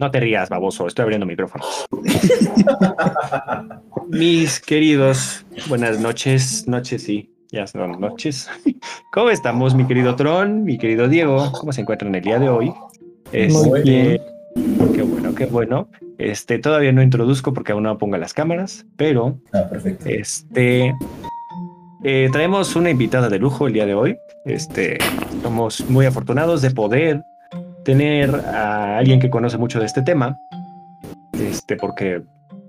No te rías, baboso, estoy abriendo micrófonos. Mis queridos, buenas noches, noches sí, ya son noches. ¿Cómo estamos, mi querido Tron, mi querido Diego? ¿Cómo se encuentran el día de hoy? Muy bien. Qué bueno, qué bueno. Este, todavía no introduzco porque aún no pongo las cámaras, pero Ah, perfecto. este eh, traemos una invitada de lujo el día de hoy. Este, somos muy afortunados de poder tener a alguien que conoce mucho de este tema. Este, porque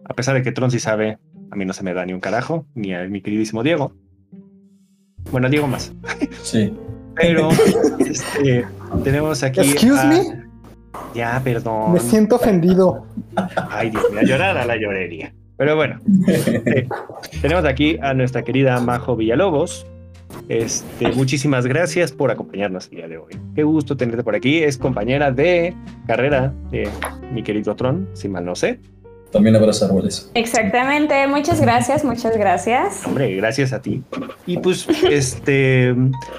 a pesar de que Tron sí sabe, a mí no se me da ni un carajo, ni a mi queridísimo Diego. Bueno, Diego más. Sí. Pero este, tenemos aquí. Excuse a- me? Ya, perdón. Me siento ofendido. Ay, Dios mío, a llorar a la llorería. Pero bueno, eh, tenemos aquí a nuestra querida Majo Villalobos. Este, muchísimas gracias por acompañarnos el día de hoy. Qué gusto tenerte por aquí. Es compañera de carrera de mi querido Tron, si mal no sé. También árboles. Exactamente, muchas gracias, muchas gracias. Hombre, gracias a ti. Y pues, este,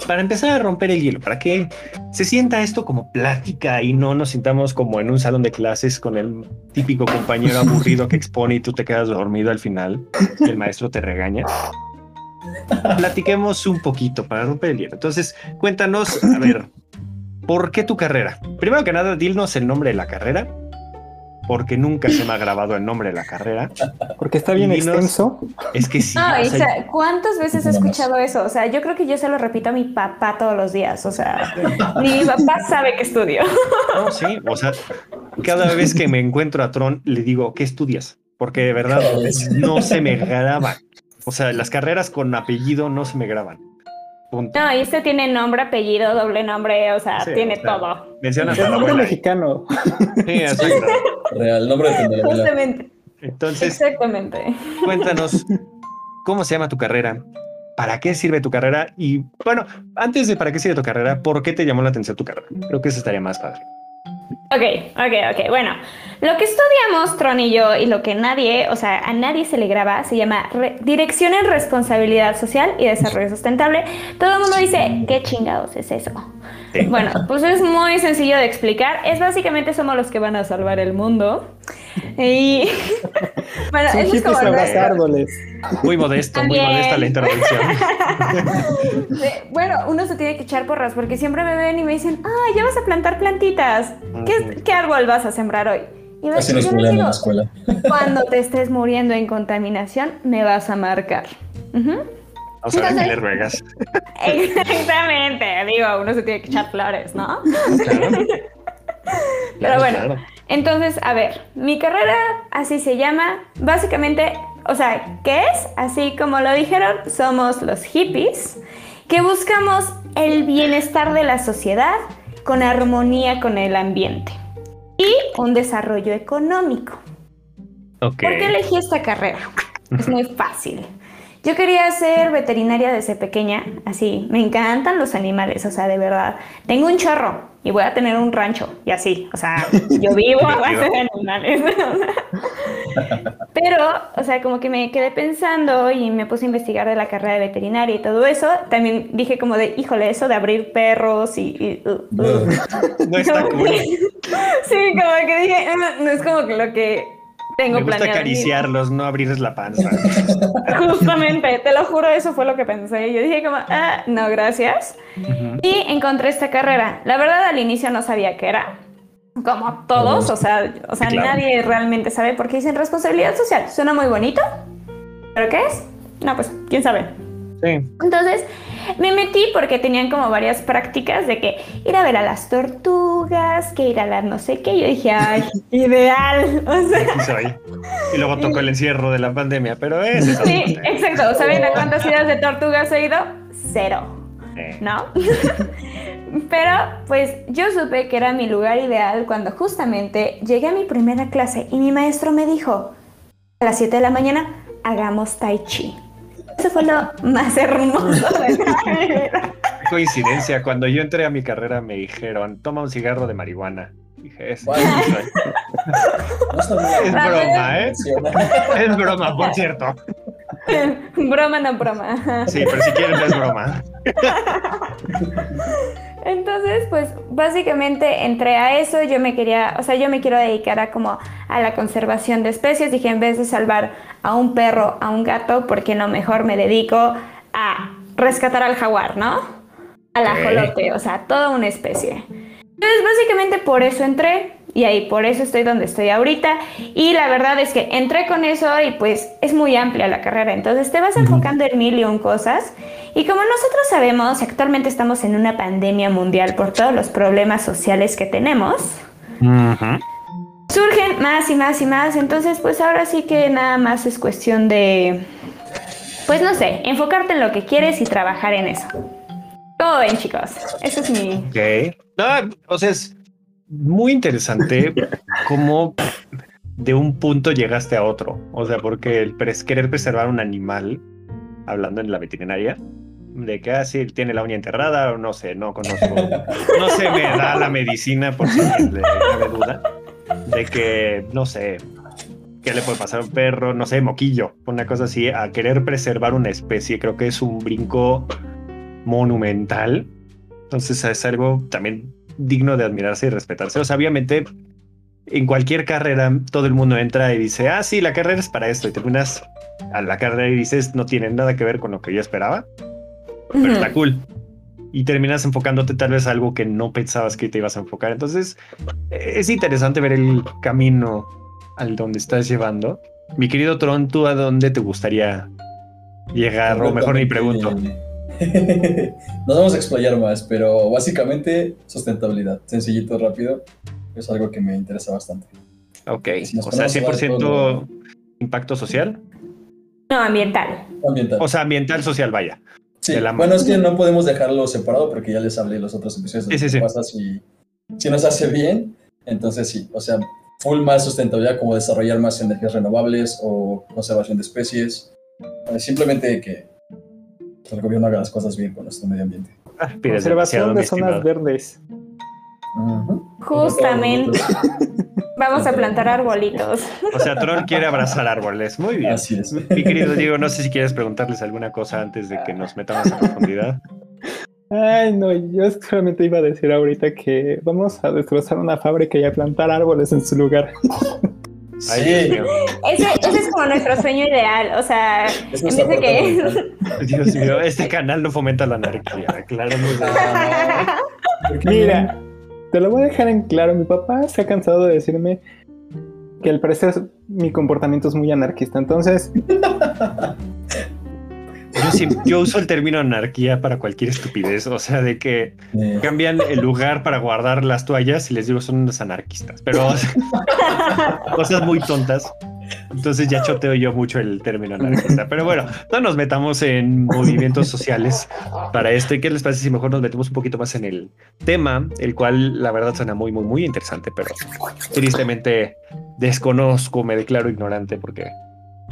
para empezar a romper el hielo, para que se sienta esto como plática y no nos sintamos como en un salón de clases con el típico compañero aburrido que expone y tú te quedas dormido al final y el maestro te regaña. Platiquemos un poquito para romper el hielo. Entonces, cuéntanos, a ver, ¿por qué tu carrera? Primero que nada, dinos el nombre de la carrera, porque nunca se me ha grabado el nombre de la carrera. Porque está bien Dinos- extenso. Es que sí. No, o sea, ¿cuántas veces he escuchado eso? O sea, yo creo que yo se lo repito a mi papá todos los días. O sea, mi papá sabe que estudio. No, sí, o sea, cada vez que me encuentro a Tron le digo, ¿qué estudias? Porque de verdad no se me graba. O sea, las carreras con apellido no se me graban. Punto. No, y este tiene nombre, apellido, doble nombre, o sea, Sí, tiene o sea, todo. Mencionas a la nombre mexicano. Sí, exacto. Real, nombre de. Justamente, Entonces, exactamente. cuéntanos, ¿cómo se llama tu carrera? ¿Para qué sirve tu carrera? Y bueno, antes de para qué sirve tu carrera, ¿por qué te llamó la atención tu carrera? Creo que eso estaría más padre. Ok, ok, ok. Bueno, lo que estudiamos Tron y yo y lo que nadie, o sea, a nadie se le graba, se llama Re- Dirección en Responsabilidad Social y Desarrollo Sustentable. Todo el mundo dice, ¿qué chingados es eso? Sí. Bueno, pues es muy sencillo de explicar. Es básicamente somos los que van a salvar el mundo. Y bueno, Son eso es como árboles. Muy modesto, muy modesta la intervención. Sí, Bueno, uno se tiene que echar porras porque siempre me ven y me dicen, ah, ya vas a plantar plantitas. ¿Qué, qué árbol vas a sembrar hoy? Y yo- Así nos yo les bulean en digo, la escuela. Cuando te estés muriendo en contaminación, me vas a marcar. O sea, Entonces- Las Vegas. Exactamente, digo, uno se tiene que echar flores, ¿no? Claro. Pero bueno, claro. entonces, a ver, mi carrera así se llama, básicamente, o sea, ¿qué es? Así como lo dijeron, somos los hippies que buscamos el bienestar de la sociedad con armonía con el ambiente y un desarrollo económico. ¿Por qué elegí esta carrera? Es muy fácil. Yo quería ser veterinaria desde pequeña, así, me encantan los animales, o sea, de verdad. Tengo un chorro y voy a tener un rancho y así, o sea, yo vivo a base de animales. Pero, o sea, como que me quedé pensando y me puse a investigar de la carrera de veterinaria y todo eso. También dije como de, híjole, eso de abrir perros y... y- uh, uh. No está cool. sí, como que dije, "Ah, no es como que lo que tengo Me gusta acariciarlos, no abrirles la panza. Justamente, te lo juro, eso fue lo que pensé. Yo dije como, ah, no, gracias. Ujú. Y encontré esta carrera. La verdad, al inicio no sabía qué era. Como todos, o sea, o sea claro. nadie realmente sabe porque dicen responsabilidad social. Suena muy bonito, pero ¿qué es? No, pues, quién sabe. Sí. Entonces me metí porque tenían como varias prácticas de que ir a ver a las tortugas, que ir a la no sé qué. Yo dije, ay, ideal. O sea, Aquí soy. Y luego tocó el encierro de la pandemia, pero es sí, exacto. ¿Saben a cuántas ideas de tortugas he ido? Cero. Eh, ¿no? Pero pues yo supe que era mi lugar ideal cuando justamente llegué a mi primera clase y mi maestro me dijo, a las 7 de la mañana, hagamos tai chi. Eso fue lo más hermoso de vida. coincidencia. Cuando yo entré a mi carrera me dijeron, toma un cigarro de marihuana. Dije, es, es broma, ¿eh? Es broma, por cierto. broma, no broma. Sí, pero si quieres es broma. Entonces, pues básicamente entré a eso, yo me quería, o sea, yo me quiero dedicar a como a la conservación de especies, dije en vez de salvar a un perro, a un gato, porque no mejor me dedico a rescatar al jaguar, ¿no? Al ajolote, o sea, toda una especie. Entonces, básicamente por eso entré y ahí por eso estoy donde estoy ahorita. Y la verdad es que entré con eso y pues es muy amplia la carrera. Entonces te vas enfocando en mil y un cosas. Y como nosotros sabemos, actualmente estamos en una pandemia mundial por todos los problemas sociales que tenemos. Surgen más y más y más. Entonces, pues ahora sí que nada más es cuestión de, pues no sé, enfocarte en lo que quieres y trabajar en eso. ¿Cómo ven, chicos? Eso es mi... Ok. No, o sea, es muy interesante cómo de un punto llegaste a otro. O sea, porque el pres- querer preservar un animal, hablando en la veterinaria, de que así tiene la uña enterrada o no sé, no conozco. No se me da la medicina por si le cabe duda. De que, no sé, qué le puede pasar a un perro, no sé, moquillo, una cosa así, a querer preservar una especie, creo que es un brinco monumental. Entonces es algo también digno de admirarse y respetarse. O sea, obviamente en cualquier carrera todo el mundo entra y dice, ah, sí, la carrera es para esto. Y terminas a la carrera y dices, no tiene nada que ver con lo que yo esperaba, pero Ujú. está cool. Y terminas enfocándote tal vez a algo que no pensabas que te ibas a enfocar. Entonces es interesante ver el camino al donde estás llevando. Mi querido Tron, ¿tú a dónde te gustaría llegar? O mejor ni pregunto. Nos vamos a explayar más, pero básicamente sustentabilidad. Sencillito, rápido. Es algo que me interesa bastante. Ok, Si o sea, ponemos a ver 100% todo impacto social. No, ambiental. Ambiental. O sea, ambiental social, vaya. Sí, bueno, es que no podemos dejarlo separado porque ya les hablé en los otros episodios Sí, sí, sí. pasa si, si nos hace bien. Entonces sí, o sea, full más sustentabilidad como desarrollar más energías renovables o conservación de especies. Eh, Simplemente que el gobierno haga las cosas bien con nuestro medio ambiente. Ah, Conservación de zonas verdes. Justamente. Vamos a plantar arbolitos. O sea, Tron quiere abrazar árboles. Muy bien. Así es. Mi querido Diego, no sé si quieres preguntarles alguna cosa antes de que nos metamos a profundidad. Ay, no, yo solamente iba a decir ahorita que vamos a destrozar una fábrica y a plantar árboles en su lugar. Ay. Ese, ese es como nuestro sueño ideal. O sea, es en vez de que. Dios mío, este canal no fomenta la anarquía. Claro, no sé. Ah, ¿por qué Mira, te lo voy a dejar en claro. Mi papá se ha cansado de decirme que al parecer mi comportamiento es muy anarquista. Entonces, Yo, sí- yo uso el término anarquía para cualquier estupidez. O sea, de que? Eh, cambian el lugar para guardar las toallas y les digo son unos anarquistas. Pero o sea, cosas muy tontas. Entonces ya choteo yo mucho el término anarquista. Pero bueno, no nos metamos en movimientos sociales para esto. ¿Y qué les parece si mejor nos metemos un poquito más en el tema, el cual la verdad suena muy, muy, muy interesante, pero tristemente desconozco, me declaro ignorante porque,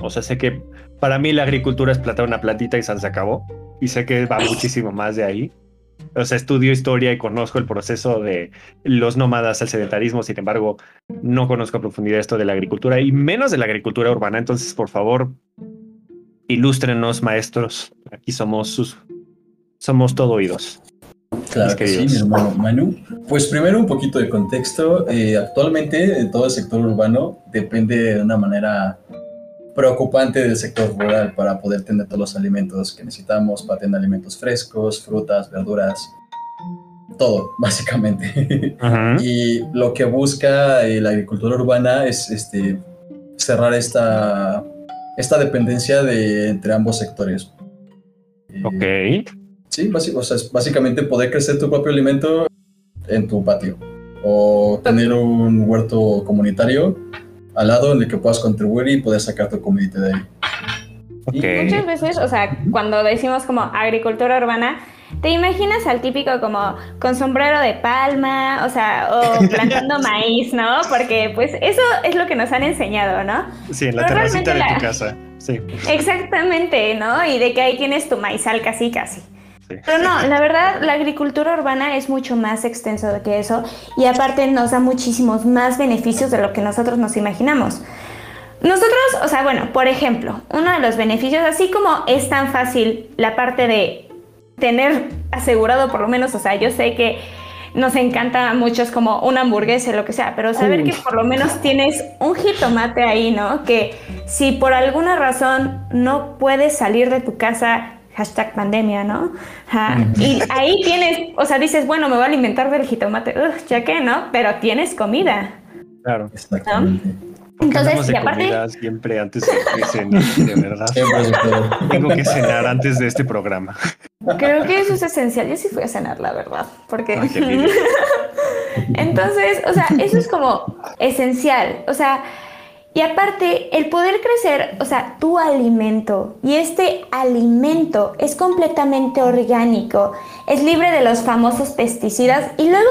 o sea, sé que para mí la agricultura es plantar una plantita y se acabó. Y sé que va muchísimo más de ahí. O sea, estudio historia y conozco el proceso de los nómadas al sedentarismo, sin embargo, no conozco a profundidad esto de la agricultura y menos de la agricultura urbana. Entonces, por favor, ilústrenos, maestros. Aquí somos sus, somos todo oídos. Claro que sí, mi hermano Manu. Pues primero un poquito de contexto. Eh, actualmente todo el sector urbano depende de una manera preocupante del sector rural para poder tener todos los alimentos que necesitamos, para tener alimentos frescos, frutas, verduras, todo, básicamente. Y lo que busca eh, la agricultura urbana es este, cerrar esta, esta dependencia de, entre ambos sectores. Eh, Ok. Sí, basi- o sea, es básicamente poder crecer tu propio alimento en tu patio o tener un huerto comunitario al lado en el que puedas contribuir y poder sacar tu comidita de ahí. Ok. Muchas veces, o sea, cuando decimos como agricultura urbana, te imaginas al típico como con sombrero de palma, o sea, o plantando maíz, ¿no? Porque pues eso es lo que nos han enseñado, ¿no? Sí, en la Pero terracita de realmente tu la- casa. Sí. Exactamente, ¿no? Y de que ahí tienes tu maizal casi casi. Sí. Pero no, la verdad, la agricultura urbana es mucho más extenso de que eso y aparte nos da muchísimos más beneficios de lo que nosotros nos imaginamos. Nosotros, o sea, bueno, por ejemplo, uno de los beneficios, así como es tan fácil la parte de tener asegurado por lo menos, o sea, yo sé que nos encanta a muchos como una hamburguesa, lo que sea, pero saber que por lo menos tienes un jitomate ahí, ¿no? Que si por alguna razón no puedes salir de tu casa, hashtag pandemia, ¿no? Y ahí tienes, o sea, dices, bueno, me voy a alimentar del jitomate, ya que, ¿no? Pero tienes comida. Claro. Exactamente. Entonces, de y aparte, comida siempre antes de cenar, de verdad. Puede. Tengo que cenar antes de este programa. creo que eso es esencial. Yo sí fui a cenar, la verdad, porque... Ay. Entonces, o sea, eso es como esencial. O sea, y aparte, el poder crecer, o sea, tu alimento, y este alimento es completamente orgánico, es libre de los famosos pesticidas, y luego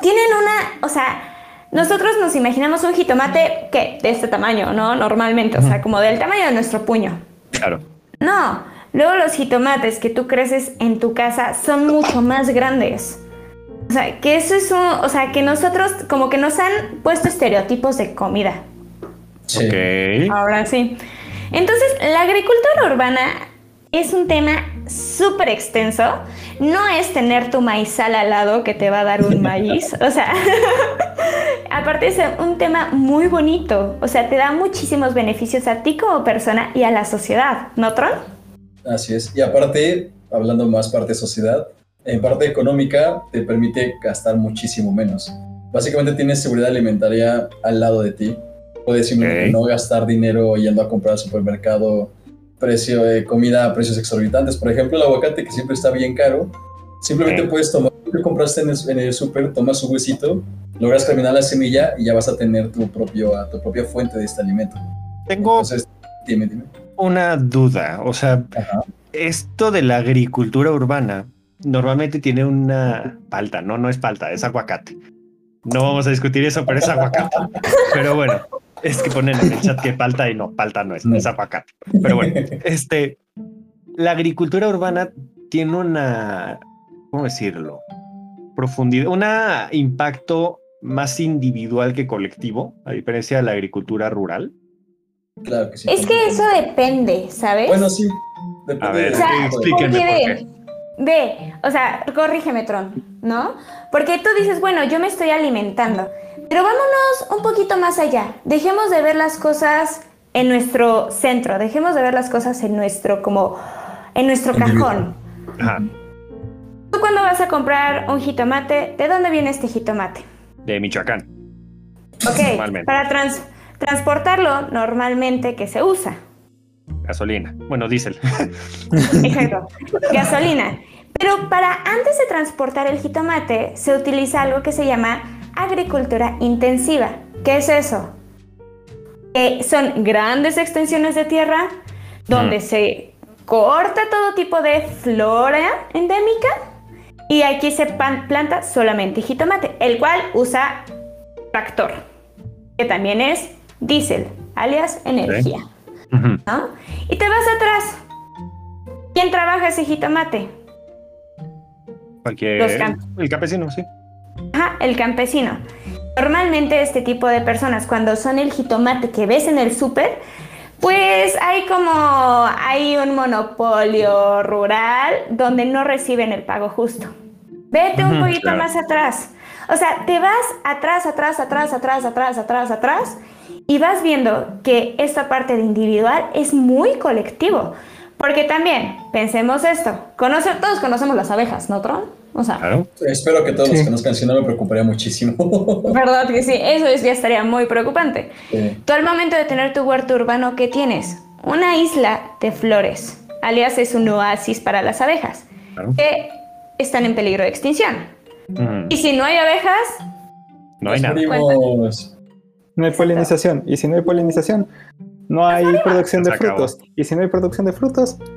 tienen una, o sea, nosotros nos imaginamos un jitomate que de este tamaño, ¿no? Normalmente, o sea, como del tamaño de nuestro puño. Claro. No, luego los jitomates que tú creces en tu casa son mucho más grandes. O sea, que eso es un, o sea, que nosotros como que nos han puesto estereotipos de comida. Sí. Ok. Ahora sí. Entonces, la agricultura urbana es un tema súper extenso. No es tener tu maizal al lado que te va a dar un maíz. O sea, aparte es un tema muy bonito. O sea, te da muchísimos beneficios a ti como persona y a la sociedad, ¿no, Tron? Así es. Y aparte, hablando más parte sociedad, en parte económica te permite gastar muchísimo menos. Básicamente tienes seguridad alimentaria al lado de ti. Puedes simplemente no gastar dinero yendo a comprar al supermercado precio de comida a precios exorbitantes. Por ejemplo, el aguacate que siempre está bien caro. Simplemente Ok. puedes tomar lo que compraste en el, en el super, tomas su huesito, logras caminar la semilla y ya vas a tener tu, propio, tu propia fuente de este alimento. Tengo Entonces, dime, dime. una duda. O sea, Ajá. esto de la agricultura urbana normalmente tiene una palta, ¿no? No es palta, es aguacate. No vamos a discutir eso, pero es aguacate. Pero bueno, es que ponen en el chat que palta y no, palta no es, No. es aguacate. Pero bueno, este, la agricultura urbana tiene una, ¿cómo decirlo? Profundidad, un impacto más individual que colectivo, a diferencia de la agricultura rural. Claro que sí. Es que eso depende, ¿sabes? Bueno, sí. Depende A ver, de- O sea, explíquenme por ve, o sea, corrígeme, Tron, ¿no? Porque tú dices, bueno, yo me estoy alimentando, pero vámonos un poquito más allá. Dejemos de ver las cosas en nuestro centro, dejemos de ver las cosas en nuestro, como, en nuestro cajón. Ajá, Tú cuando vas a comprar un jitomate, ¿de dónde viene este jitomate? de Michoacán. Ok, Normalmente. para trans- transportarlo normalmente que se usa. Gasolina. Bueno, diésel. Exacto. Gasolina. Pero para antes de transportar el jitomate se utiliza algo que se llama agricultura intensiva. ¿Qué es eso? Eh, son grandes extensiones de tierra donde Mm. se corta todo tipo de flora endémica y aquí se planta solamente jitomate, el cual usa tractor, que también es diésel, alias energía. Y te vas atrás. ¿Quién trabaja ese jitomate? Cualquier. El campesino, sí. Ajá, el campesino. Normalmente este tipo de personas, cuando son el jitomate que ves en el súper, pues hay como, hay un monopolio rural donde no reciben el pago justo. Vete un poquito claro. más atrás. O sea, te vas atrás, atrás, atrás, atrás, atrás, atrás, atrás, y vas viendo que esta parte de individual es muy colectivo. Porque también, pensemos esto, conoce, todos conocemos las abejas, ¿no, Tron? O sea, Claro. Espero que todos Sí. los conozcan, si no me preocuparía muchísimo. ¿Verdad que sí? Eso es- ya estaría muy preocupante. Sí. Tú al momento de tener tu huerto urbano, ¿qué tienes? Una isla de flores, alias es un oasis para las abejas, Claro. que están en peligro de extinción. Y si no hay abejas, No hay nada. No hay polinización. Y si no hay polinización, no hay producción de frutos. Y si no hay producción de frutos.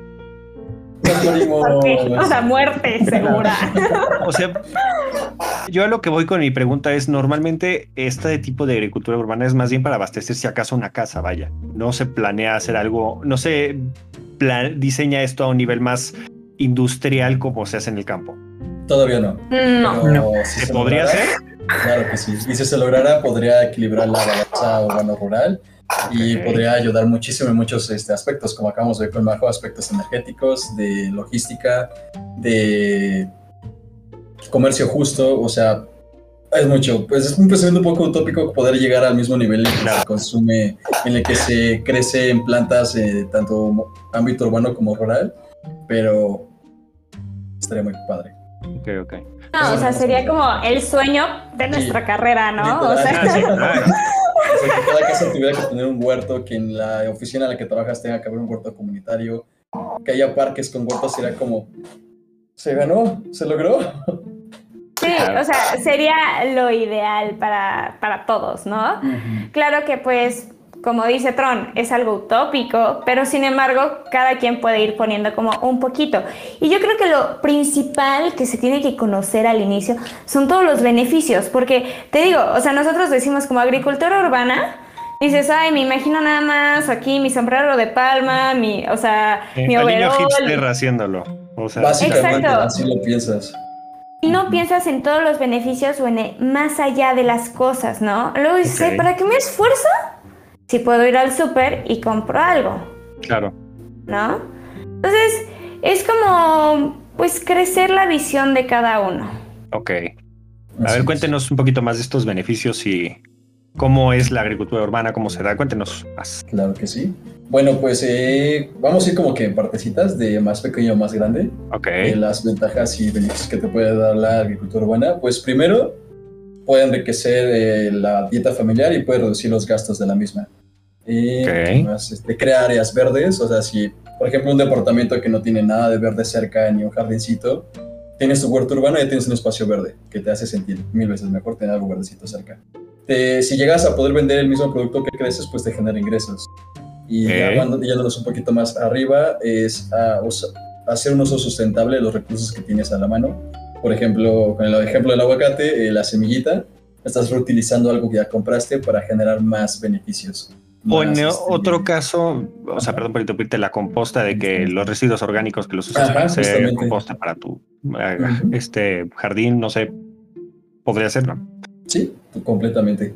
O sea, muerte segura. O sea, yo a lo que voy con mi pregunta es, normalmente este tipo de agricultura urbana es más bien para abastecer si acaso una casa, vaya. No se planea hacer algo, no se diseña esto a un nivel más industrial como se hace en el campo. Todavía no. No. No. ¿Se se podría hacer? Claro que sí. Y si se lograra, podría equilibrar la balanza urbano-rural y podría ayudar muchísimo en muchos este, aspectos, como acabamos de ver con Majo, aspectos energéticos, de logística, de comercio justo, o sea, es mucho. Pues es un pensamiento un poco utópico poder llegar al mismo nivel en el que se consume, en el que se crece en plantas, eh, tanto ámbito urbano como rural, pero estaría muy padre. Ok, ok. No, o sea, sería como el sueño de nuestra carrera, ¿no? O sea, Ah, sí, O sea, que cada casa tuviera que tener un huerto, que en la oficina en la que trabajas tenga que haber un huerto comunitario, que haya parques con huertos, sería como, se ganó, se logró. sí, o sea, sería lo ideal para, para todos, ¿no? Claro que pues, como dice Tron, es algo utópico, pero sin embargo, cada quien puede ir poniendo como un poquito. Y yo creo que lo principal que se tiene que conocer al inicio son todos los beneficios, porque te digo, o sea, nosotros decimos como agricultura urbana, dices, ay, me imagino nada más aquí mi sombrero de palma, mi, o sea, eh, mi overol. hipster haciéndolo. O sea, Básicamente, Exacto. así lo piensas. Y no piensas en todos los beneficios o en el- más allá de las cosas, ¿no? Luego dices, Ok. "Ay, ¿para qué me esfuerzo? Si puedo ir al súper y compro algo, claro. ¿no? Entonces, es como, pues, crecer la visión de cada uno. Ok. A Así ver, es. cuéntenos un poquito más de estos beneficios y cómo es la agricultura urbana, cómo se da. Cuéntenos más. Claro que sí. Bueno, pues eh, vamos a ir como que en partecitas de más pequeño a más grande. Ok. eh, las ventajas y beneficios que te puede dar la agricultura urbana. Pues primero, puede enriquecer eh, la dieta familiar y puede reducir los gastos de la misma. Y Ok. ¿qué más? Este, crea áreas verdes, o sea, si por ejemplo un departamento que no tiene nada de verde cerca ni un jardincito, tienes tu huerto urbano y ya tienes un espacio verde que te hace sentir mil veces mejor tener algo verdecito cerca. Te- si llegas a poder vender el mismo producto que creces, pues te genera ingresos. Y ya Ok. cuando- yéndonos un poquito más arriba, es a usa- hacer un uso sustentable de los recursos que tienes a la mano. Por ejemplo, con el ejemplo del aguacate, eh, la semillita, estás reutilizando algo que ya compraste para generar más beneficios. O en este, otro caso, o sea, perdón por interrumpirte, la composta de que los residuos orgánicos que los usas Ajá, para hacer composta para tu eh, este jardín, no sé, podría ser, ¿no? Sí, completamente.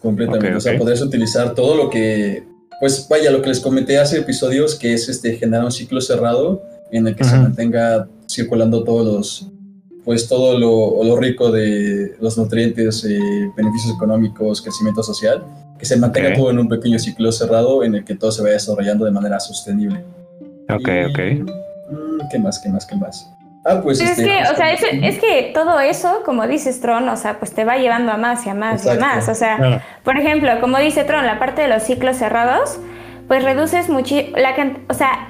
Completamente. O sea, podrías utilizar todo lo que, pues vaya, lo que les comenté hace episodios, que es este generar un ciclo cerrado en el que se mantenga circulando todos los, pues todo lo, lo rico de los nutrientes, eh, beneficios económicos, crecimiento social, que se mantenga Ok. todo en un pequeño ciclo cerrado en el que todo se vaya desarrollando de manera sostenible. Ok, Y, ok. mm, ¿Qué más? ¿Qué más? ¿Qué más? Ah, pues Pero es este, que, o sea, es, es que todo eso, como dices Tron, o sea, pues te va llevando a más y a más y a Exacto. más. O sea, Claro. por ejemplo, como dice Tron, la parte de los ciclos cerrados, pues reduces mucho la cantidad, o sea,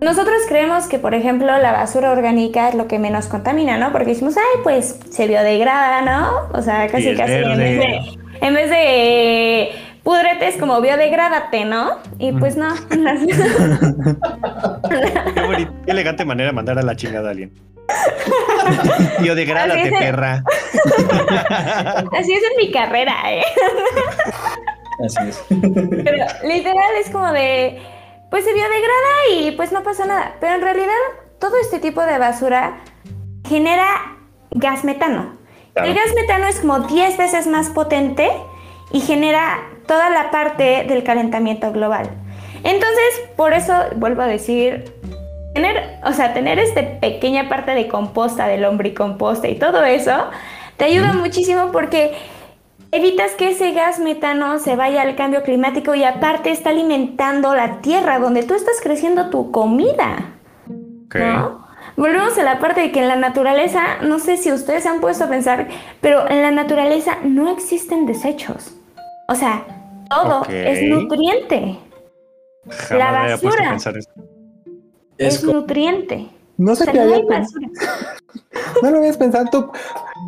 nosotros creemos que, por ejemplo, la basura orgánica es lo que menos contamina, ¿no? Porque decimos, ay, pues se biodegrada, ¿no? O sea, casi, casi, en vez de, en vez de púdrete es como biodegrádate, ¿no? Y pues no. Qué, bonito, qué elegante manera de mandar a la chingada a alguien. Biodegrádate, perra. Así es en mi carrera, ¿eh? Así es. Pero literal es como de, pues se biodegrada y pues no pasa nada. Pero en realidad todo este tipo de basura genera gas metano. Claro. El gas metano es como 10 veces más potente y genera toda la parte del calentamiento global. Entonces, por eso vuelvo a decir, tener, o sea, tener esta pequeña parte de composta, del lombricomposta y todo eso, te ayuda muchísimo porque evitas que ese gas metano se vaya al cambio climático y aparte está alimentando la tierra donde tú estás creciendo tu comida. ¿no? Volvemos a la parte de que en la naturaleza, no sé si ustedes se han puesto a pensar, pero en la naturaleza no existen desechos. O sea, todo es nutriente. Jamás La me había puesto a basura. pensar eso. Es nutriente. No sé qué no había. No lo habías pensado tú.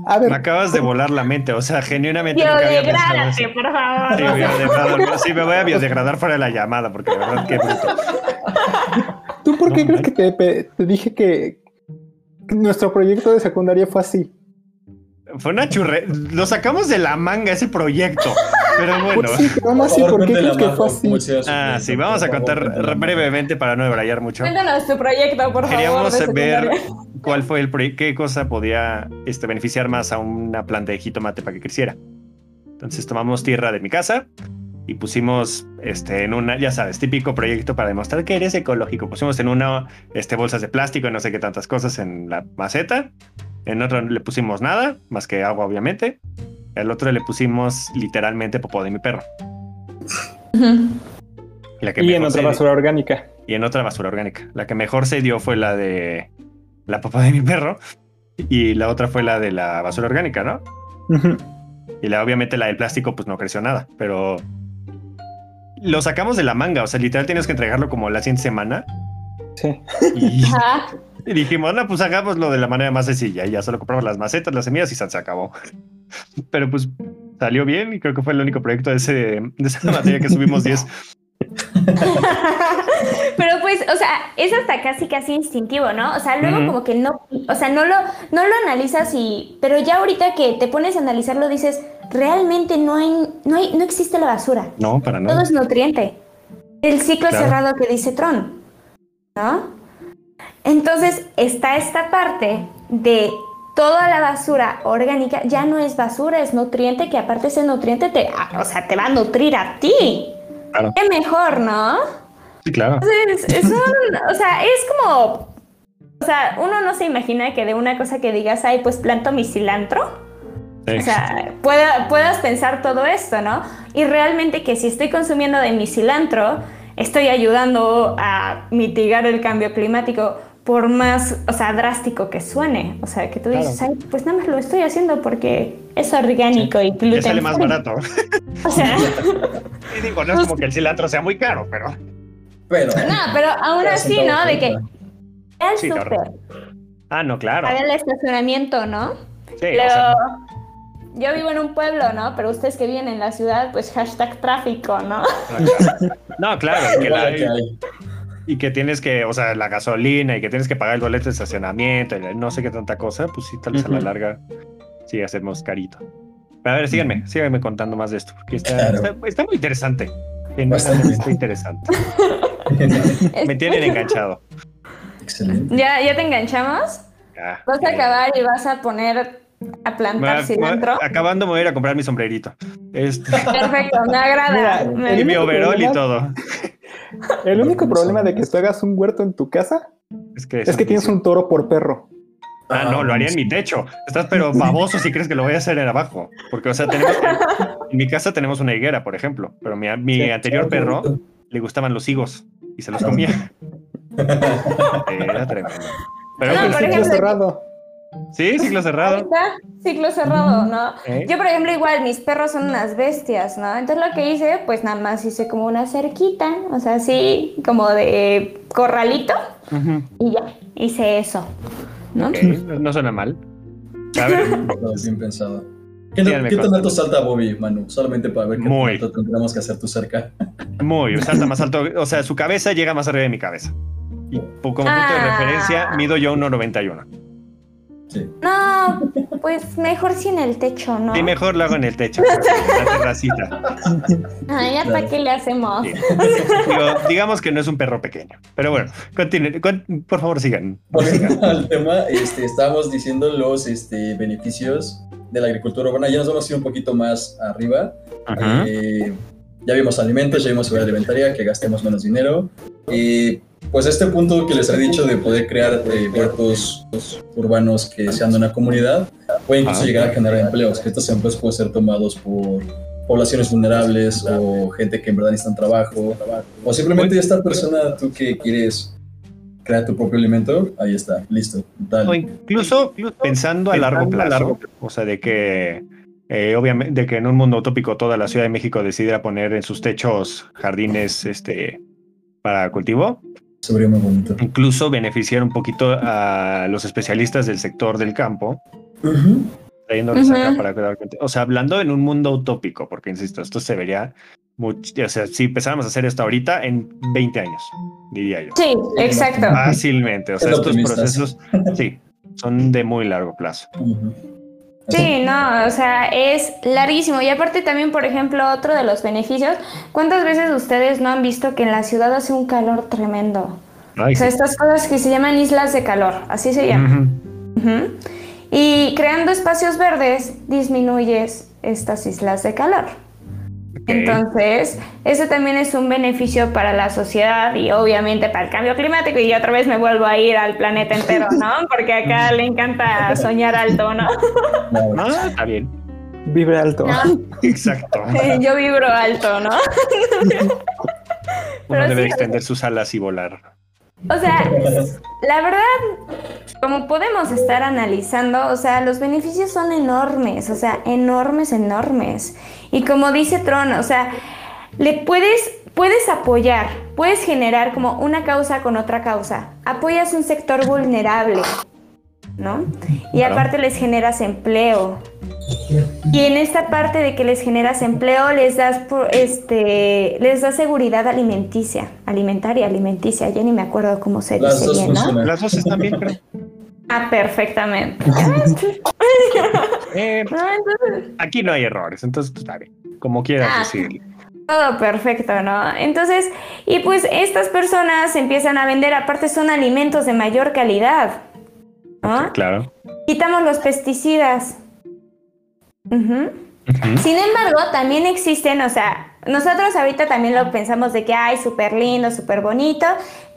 A ver, Me acabas de volar la mente, o sea, genuinamente. Biodegrádate, por favor. Sí, biodegradar. Sí, me voy a biodegradar fuera de la llamada, porque de verdad que bruto. ¿tú por qué No, crees que te, te dije que que nuestro proyecto de secundaria fue así? Fue una churre. Lo sacamos de la manga ese proyecto. Pero bueno. Sí, aún así, ¿por qué crees que fue así? Ah, sí, vamos a contar brevemente para no debrayar mucho. Cuéntanos tu proyecto, por favor. Queríamos ver cuál fue el proyecto, qué cosa podía este, beneficiar más a una planta de jitomate para que creciera. Entonces tomamos tierra de mi casa y pusimos este, en una, ya sabes, típico proyecto para demostrar que eres ecológico. Pusimos en una este, bolsas de plástico y no sé qué tantas cosas en la maceta. En otro le pusimos nada, más que agua, obviamente. El otro le pusimos literalmente popó de mi perro. Y, la que y en otra basura orgánica. Y en otra basura orgánica. La que mejor se dio fue la de la popó de mi perro. Y la otra fue la de la basura orgánica, ¿no? Y la, obviamente la del plástico, pues no creció nada. Pero lo sacamos de la manga. O sea, literal tienes que entregarlo como la siguiente semana. Sí. Y, dijimos, no, pues hagámoslo de la manera más sencilla. Y ya solo compramos las macetas, las semillas y se acabó. Pero pues salió bien y creo que fue el único proyecto de, ese, de esa materia que subimos 10. Pero pues, o sea, es hasta casi casi instintivo, ¿no? O sea, luego como que no, o sea, no lo, no lo analizas y, pero ya ahorita que te pones a analizarlo dices, realmente no hay, no hay, no existe la basura. No, para nada. Todo es nutriente. El ciclo cerrado que dice Tron, ¿no? Entonces está esta parte de toda la basura orgánica ya no es basura, es nutriente que aparte ese nutriente te, o sea, te va a nutrir a ti. Claro. Es mejor, ¿no? Sí, claro. es o sea, es como, o sea, uno no se imagina que de una cosa que digas, ay, pues planto mi cilantro. O sea, puedas pensar todo esto, ¿no? Y realmente que si estoy consumiendo de mi cilantro, estoy ayudando a mitigar el cambio climático por más, o sea, drástico que suene. O sea, que tú dices, Ay, pues nada más lo estoy haciendo porque es orgánico y gluten. sale más barato. O sea. y digo, no es como que el cilantro sea muy caro, pero. Pero. No, pero aún así, ¿no? De que. El sí, súper. Ah, no, claro. Había el estacionamiento, ¿no? Sí. Pero. Yo vivo en un pueblo, ¿no? Pero ustedes que viven en la ciudad, pues hashtag tráfico, ¿no? No, claro, que la, y que tienes que, o sea, la gasolina y que tienes que pagar el boleto de estacionamiento y no sé qué tanta cosa, pues sí, tal vez a la larga sí hacemos carito. Pero a ver, síganme, síganme contando más de esto, porque está, está, muy interesante. Está interesante. Me tienen enganchado. Excelente. ¿Ya, ¿Ya te enganchamos? vas a acabar y vas a poner a plantar cilantro. acabando me voy a ir a comprar mi sombrerito. Este... Perfecto, me agrada. y mi overol y todo. El único problema de que tú hagas un huerto en tu casa es que, es que tienes un toro por perro. Ah, no, lo haría en mi techo. Estás pero baboso si crees que lo voy a hacer en abajo. Porque, o sea, tenemos, en, mi casa tenemos una higuera, por ejemplo. Pero mi, mi anterior perro le gustaban los higos y se los comía. Era tremendo. Pero no, por ejemplo, cerrado. Sí, ciclo cerrado. ciclo cerrado, ¿no? Yo, por ejemplo, igual, mis perros son unas bestias, ¿no? Entonces lo que hice, pues nada más hice como una cerquita, o sea, así como de corralito, y ya, hice eso, ¿no? No suena mal. A ver, bien pensado. ¿Qué, tan alto salta Bobby, Manu? Solamente para ver qué Muy. alto tendríamos que hacer tu cerca. Muy, salta más alto. O sea, su cabeza llega más arriba de mi cabeza. Y como punto de ah. referencia, mido yo 1,91. No, pues mejor si en el techo, ¿no? Sí, mejor lo hago en el techo, en la terracita. Ay, ¿ya para qué le hacemos? digamos que no es un perro pequeño. Pero bueno, continúen, por favor sigan. Volviendo al tema, este, estábamos diciendo los este, beneficios de la agricultura urbana. Ya nos vamos a ir un poquito más arriba. Eh, ya vimos alimentos, ya vimos seguridad alimentaria, que gastemos menos dinero. Y pues este punto que les he dicho de poder crear eh, huertos urbanos que sean de una comunidad, puede incluso llegar a generar empleos, que estos empleos pueden ser tomados por poblaciones vulnerables o gente que en verdad necesita trabajo, o simplemente esta persona, tú que quieres crear tu propio alimento, ahí está, listo. O incluso pensando a largo plazo, o sea, de que eh, obviamente de que en un mundo utópico toda la Ciudad de México decidiera poner en sus techos jardines este, para cultivo, Incluso beneficiar un poquito a los especialistas del sector del campo, trayéndoles acá para O sea, hablando en un mundo utópico, porque insisto, esto se vería mucho. O sea, si empezáramos a hacer esto ahorita, en 20 años, diría yo. Sí, exacto. Fácilmente. O sea, estos procesos, sí, son de muy largo plazo. Sí, no, o sea, es larguísimo. Y aparte también, por ejemplo, otro de los beneficios, ¿cuántas veces ustedes no han visto que en la ciudad hace un calor tremendo? o sea, estas cosas que se llaman islas de calor, así se llaman. Y creando espacios verdes disminuyes estas islas de calor. Entonces, eso también es un beneficio para la sociedad y obviamente para el cambio climático. Y otra vez me vuelvo a ir al planeta entero, ¿no? Porque acá le encanta soñar alto, ¿no? Ah, está bien. Vibra alto. Exacto. Yo vibro alto, ¿no? Uno Pero debe sí, extender sus alas y volar. O sea, la verdad, como podemos estar analizando, o sea, los beneficios son enormes, o sea, enormes, enormes. Y como dice Tron, o sea, le puedes, puedes apoyar, puedes generar como una causa con otra causa. Apoyas un sector vulnerable, ¿no? Y Claro. aparte les generas empleo. Y en esta parte de que les generas empleo, les das por- este, les das seguridad alimenticia, alimentaria, alimenticia, ya ni me acuerdo cómo se Las dice dos bien, ¿no? Las dos están bien, creo. Ah, perfectamente. Eh, No, entonces, aquí no hay errores, entonces pues, está bien. Como quieras Ah. decir. todo perfecto, ¿no? Entonces, y pues estas personas empiezan a vender, aparte son alimentos de mayor calidad, ¿no? Claro. Quitamos los pesticidas. Sin embargo, también existen, o sea, nosotros ahorita también lo pensamos de que hay súper lindo, súper bonito,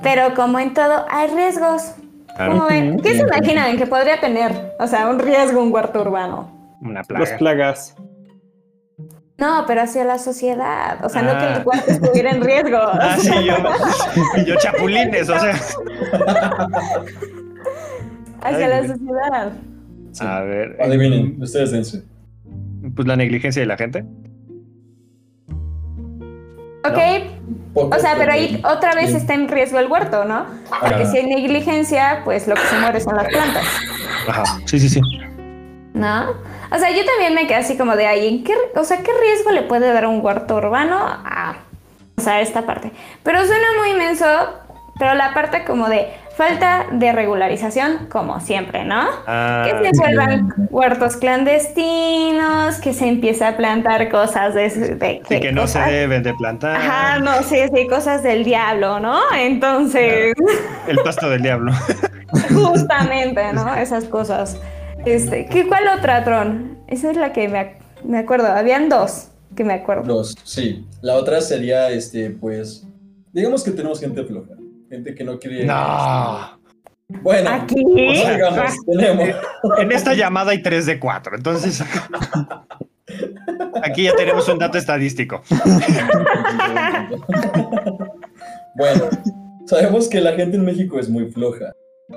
pero como en todo, hay riesgos. Claro. ¿Cómo ven? ¿Qué se imaginan que podría tener? O sea, un riesgo un huerto urbano. Una Las plaga. plagas. No, pero hacia la sociedad. O sea, no que Ah. el huerto estuviera en riesgo. Ah, sí, yo, y yo chapulines, o sea. hacia Ay, la sociedad. Sí. A ver. Adivinen, ustedes dense. Pues la negligencia de la gente. Ok, o sea, pero ahí otra vez Sí. está en riesgo el huerto, ¿no? Porque Ajá. si hay negligencia, pues lo que se muere son las plantas. Ajá. Sí, sí, sí. ¿No? O sea, yo también me quedé así como de ahí, ¿en qué, o sea, ¿qué riesgo le puede dar un huerto urbano a, o sea, esta parte? Pero suena muy inmenso, pero la parte como de falta de regularización, como siempre, ¿no? Ah, que se vuelvan huertos clandestinos, que se empieza a plantar cosas de... de sí, que no se deben de plantar. Ajá, no, sí, sí, cosas del diablo, ¿no? Entonces, El pasto del diablo. justamente, ¿no? Esas cosas. Este, ¿qué, ¿Cuál otra, Tron? Esa es la que me, ac- me acuerdo. Habían dos que me acuerdo. Dos, sí. La otra sería, este, pues, digamos que tenemos gente floja. Gente que no quiere... No. Bueno, Aquí. pues, digamos, tenemos. En esta llamada hay 3 de 4, entonces aquí ya tenemos un dato estadístico. bueno, sabemos que la gente en México es muy floja,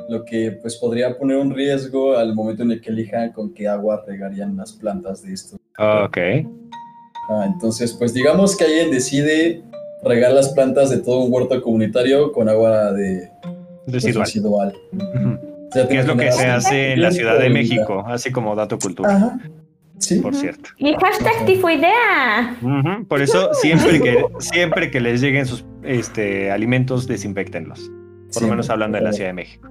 lo que pues podría poner un riesgo al momento en el que elijan con qué agua regarían las plantas de esto. Ok. Ah, entonces, pues digamos que alguien decide regar las plantas de todo un huerto comunitario con agua de pues, Residual. O sea, es lo que se hace en la Ciudad de. México, así como dato cultura, Ajá. Sí. por cierto. Y hashtag tifoidea. Ujú. Por eso siempre que siempre que les lleguen sus este, alimentos, desinfectenlos. Por lo menos hablando de la Ciudad de México.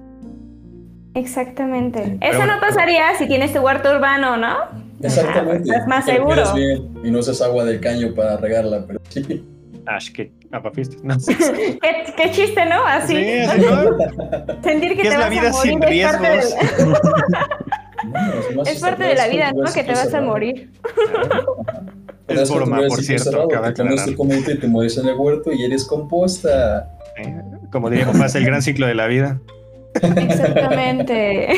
Exactamente. Sí, Eso no pasaría si tienes tu huerto urbano, ¿no? Exactamente. Estás más seguro. bien y no usas agua del caño para regarla, pero sí. Ash, que apafiestas. No. ¿Qué, qué chiste, ¿no? Así. Sí, ¿no? Sentir que ¿Qué te es la vas vida a morir sin es parte, riesgos? No, es parte de la vida, ¿no? Que te vas a morir. Es broma, por cierto, te aclarar. tu comida y te mueres en el huerto y eres composta. Eh, Como diría papá, es el gran ciclo de la vida. Exactamente.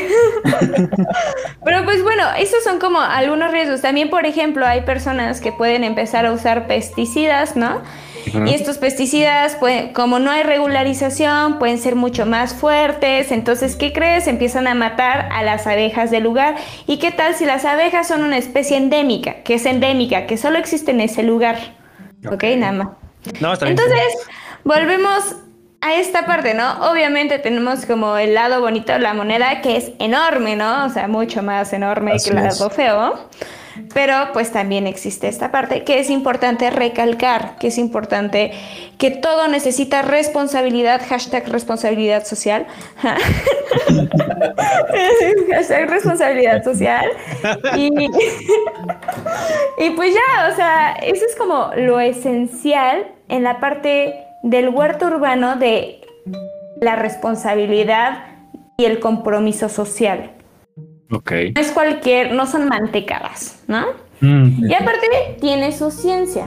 Pero pues bueno, esos son como algunos riesgos. También, por ejemplo, hay personas que pueden empezar a usar pesticidas, ¿no? Y estos pesticidas, pueden- como no hay regularización, pueden ser mucho más fuertes. Entonces, ¿qué crees? Empiezan a matar a las abejas del lugar. ¿Y qué tal si las abejas son una especie endémica, que es endémica, que solo existe en ese lugar? ¿Ok? Ok. Nada más. No, está bien. Entonces, volvemos a esta parte, ¿no? Obviamente tenemos como el lado bonito de la moneda, que es enorme, ¿no? O sea, mucho más enorme Así que el es. lado feo. Pero pues también existe esta parte que es importante recalcar, que es importante que todo necesita responsabilidad, hashtag responsabilidad social. hashtag responsabilidad social. Y, y pues ya, o sea, eso es como lo esencial en la parte del huerto urbano de la responsabilidad y el compromiso social. Ok. No es cualquier, no son mantecadas, ¿no? Mm, Y aparte tiene su ciencia.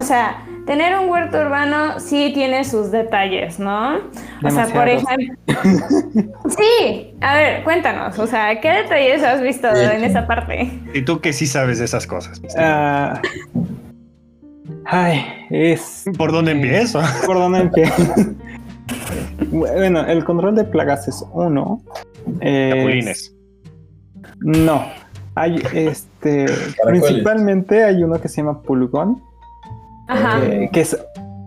O sea, tener un huerto urbano sí tiene sus detalles, ¿no? O sea, por ejemplo. Sí, a ver, cuéntanos, o sea, ¿qué detalles has visto en esa parte? Y tú que sí sabes de esas cosas. Ah, ay, es. ¿Por dónde empiezo? ¿Por dónde empiezo? bueno, el control de plagas es uno. Es- Capulines. No. Hay este. Principalmente hay uno que se llama pulgón, Ajá. que, que es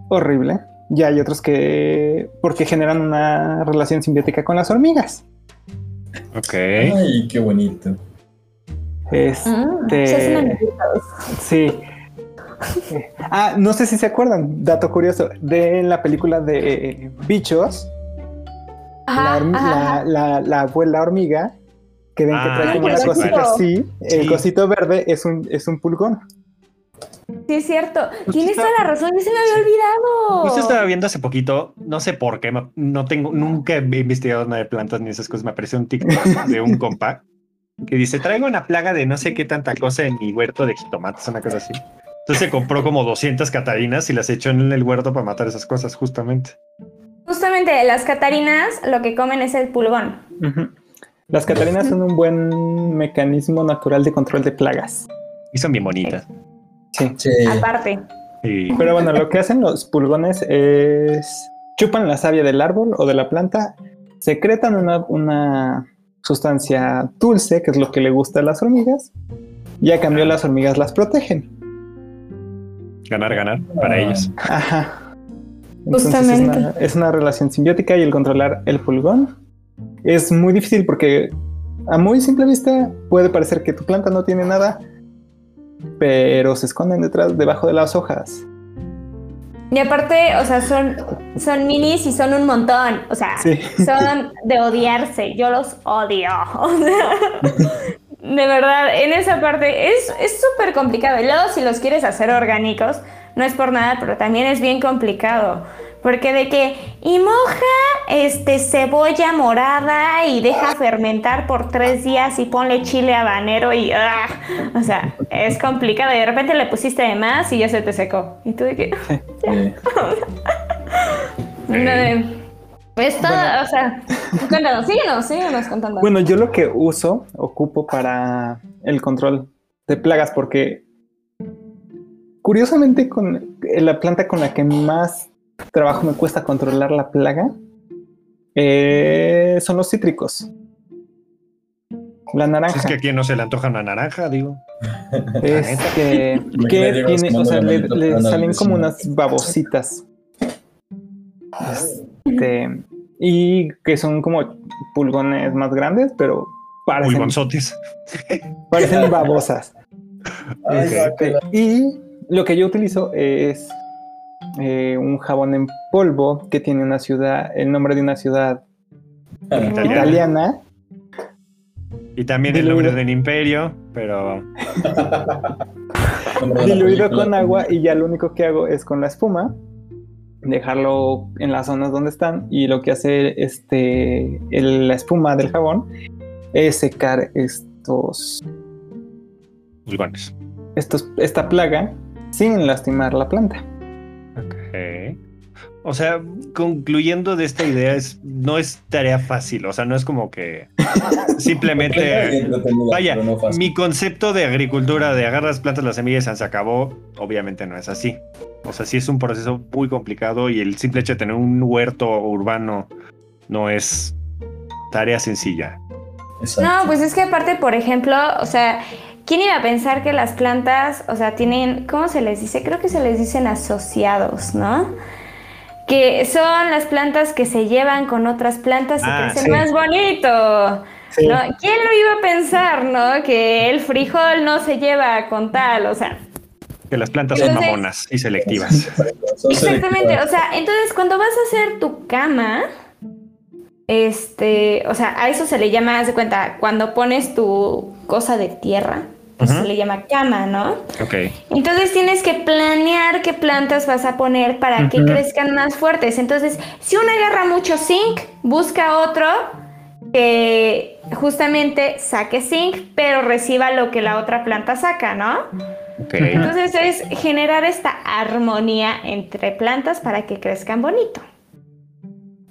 horrible. Y hay otros que. porque generan una relación simbiótica con las hormigas. Ok. Ay, qué bonito. Este. Se amiguitos. Sí. Ah, no sé si se acuerdan, dato curioso, de la película de Bichos, la, ajá. la, la- la abuela hormiga, que ven que Ah, trae como una cosita así, el cosito verde es un, es un pulgón. Sí, es cierto. Pues Tienes está- toda la razón, ya se me había olvidado. Justo estaba viendo hace poquito, no sé por qué, no tengo, nunca he investigado nada de plantas ni esas cosas. Me apareció un TikTok de un compa que dice: Traigo una plaga de no sé qué tanta cosa en mi huerto de jitomates, una cosa así. Entonces se compró como 200 catarinas y las echó en el huerto para matar esas cosas, justamente. Justamente las catarinas lo que comen es el pulgón. Ujú. Las catarinas son un buen mecanismo natural de control de plagas. Y son bien bonitas. Sí. Sí. Aparte. Pero bueno, lo que hacen los pulgones es chupan la savia del árbol o de la planta, secretan una, una sustancia dulce, que es lo que le gusta a las hormigas, y a cambio las hormigas las protegen. ganar, ganar para Ah. ellos. Ajá. Entonces Justamente. Es una, es una relación simbiótica y el controlar el pulgón es muy difícil porque a muy simple vista puede parecer que tu planta no tiene nada, pero se esconden detrás, debajo de las hojas. Y aparte, o sea, son, son minis y son un montón. O sea, Sí. son de odiarse. Yo los odio. O sea, de verdad, en esa parte es es súper complicado. Y luego, si los quieres hacer orgánicos, no es por nada, pero también es bien complicado. Porque de que, y moja este, cebolla morada y deja fermentar por tres días y ponle chile habanero y, ah, o sea, es complicado. Y de repente le pusiste de más y ya se te secó. Y tú de que, Sí. no, de- es todo, o sea, cuéntanos, síguenos, síguenos contando. Bueno, yo lo que uso, ocupo para el control de plagas, porque curiosamente con la planta con la que más trabajo me cuesta controlar la plaga eh, son los cítricos. La Si naranja es que a quien no se le antoja una naranja, digo. es que, Me que quedé tiene, o sea, le, salen como una unas babositas. Este, y que son como pulgones más grandes, pero parecen Pulgonzotes. Parecen babosas. Este, y lo que yo utilizo es eh, un jabón en polvo que tiene una ciudad, el nombre de una ciudad Italiana. italiana. Y también el nombre del imperio, pero diluido con agua y ya lo único que hago es con la espuma dejarlo en las zonas donde están y lo que hace este el- la espuma del jabón es secar estos, pulgones. estos esta plaga sin lastimar la planta. O sea, concluyendo de esta idea, es, no es tarea fácil. O sea, no es como que simplemente. Vaya, no mi concepto de agricultura de agarrar las plantas, las semillas y se acabó, obviamente no es así. O sea, sí es un proceso muy complicado y el simple hecho de tener un huerto urbano no es tarea sencilla. Exacto. No, pues es que aparte, por ejemplo, o sea, ¿quién iba a pensar que las plantas, o sea, tienen, ¿cómo se les dice? Creo que se les dicen asociados, ¿no? Que son las plantas que se llevan con otras plantas y Ah, crecen sí. más bonito. Sí. ¿no? ¿Quién lo iba a pensar, no? Que el frijol no se lleva con tal, o sea, Que las plantas son mamonas y selectivas. Exactamente, o sea, entonces cuando vas a hacer tu cama, este, o sea, a eso se le llama, haz de cuenta, cuando pones tu cosa de tierra, pues se le llama cama, ¿no? Ok. Entonces tienes que planear qué plantas vas a poner para que crezcan más fuertes. Entonces, si uno agarra mucho zinc, busca otro que justamente saque zinc, pero reciba lo que la otra planta saca, ¿no? Ok. Entonces es generar esta armonía entre plantas para que crezcan bonito.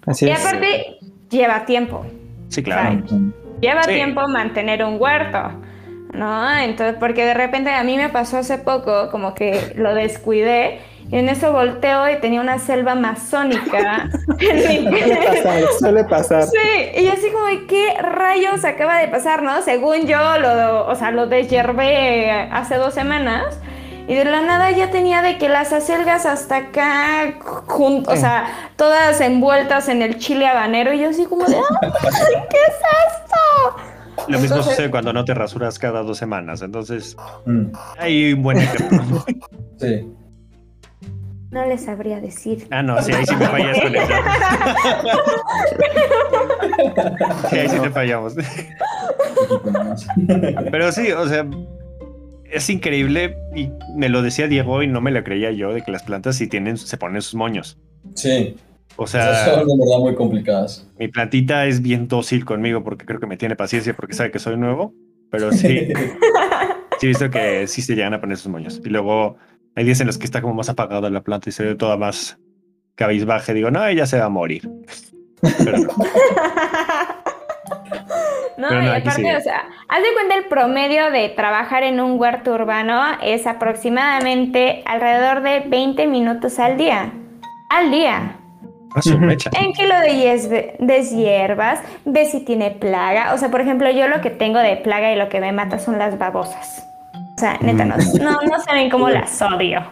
Así Y es. aparte, lleva tiempo. Sí, claro. Lleva Sí. tiempo mantener un huerto, ¿no? Entonces, porque de repente a mí me pasó hace poco, como que lo descuidé, y en eso volteo y tenía una selva amazónica. Suele pasar, suele pasar. Sí, y así como, ¿qué rayos acaba de pasar, no? Según yo, lo, o sea, lo deshiervé hace dos semanas. Y de la nada ya tenía de que las acelgas hasta acá, jun- o sea, todas envueltas en el chile habanero. Y yo así como de, ¡ay, qué es esto! Lo mismo Entonces- sucede cuando no te rasuras cada dos semanas. Entonces, Mm, hay un buen ejemplo. sí. No les sabría decir. Ah, no, sí, ahí sí me fallas con el dato. Sí, ahí sí te fallamos. Pero sí, o sea, es increíble y me lo decía Diego y no me lo creía yo de que las plantas sí tienen, se ponen sus moños. Sí, O sea, son verdad muy complicadas. mi plantita es bien dócil conmigo porque creo que me tiene paciencia porque sabe que soy nuevo, pero sí, sí he visto que sí se llegan a poner sus moños. Y luego hay días en los que está como más apagada la planta y se ve toda más cabizbaje. Digo, no, ella se va a morir. Pero no. No, Pero no, y aparte, o sea, haz de cuenta el promedio de trabajar en un huerto urbano es aproximadamente alrededor de 20 minutos al día. Al día. En que lo de deshiervas, ves si tiene plaga. O sea, por ejemplo, yo lo que tengo de plaga y lo que me mata son las babosas. O sea, neta, no, no, no saben cómo las odio.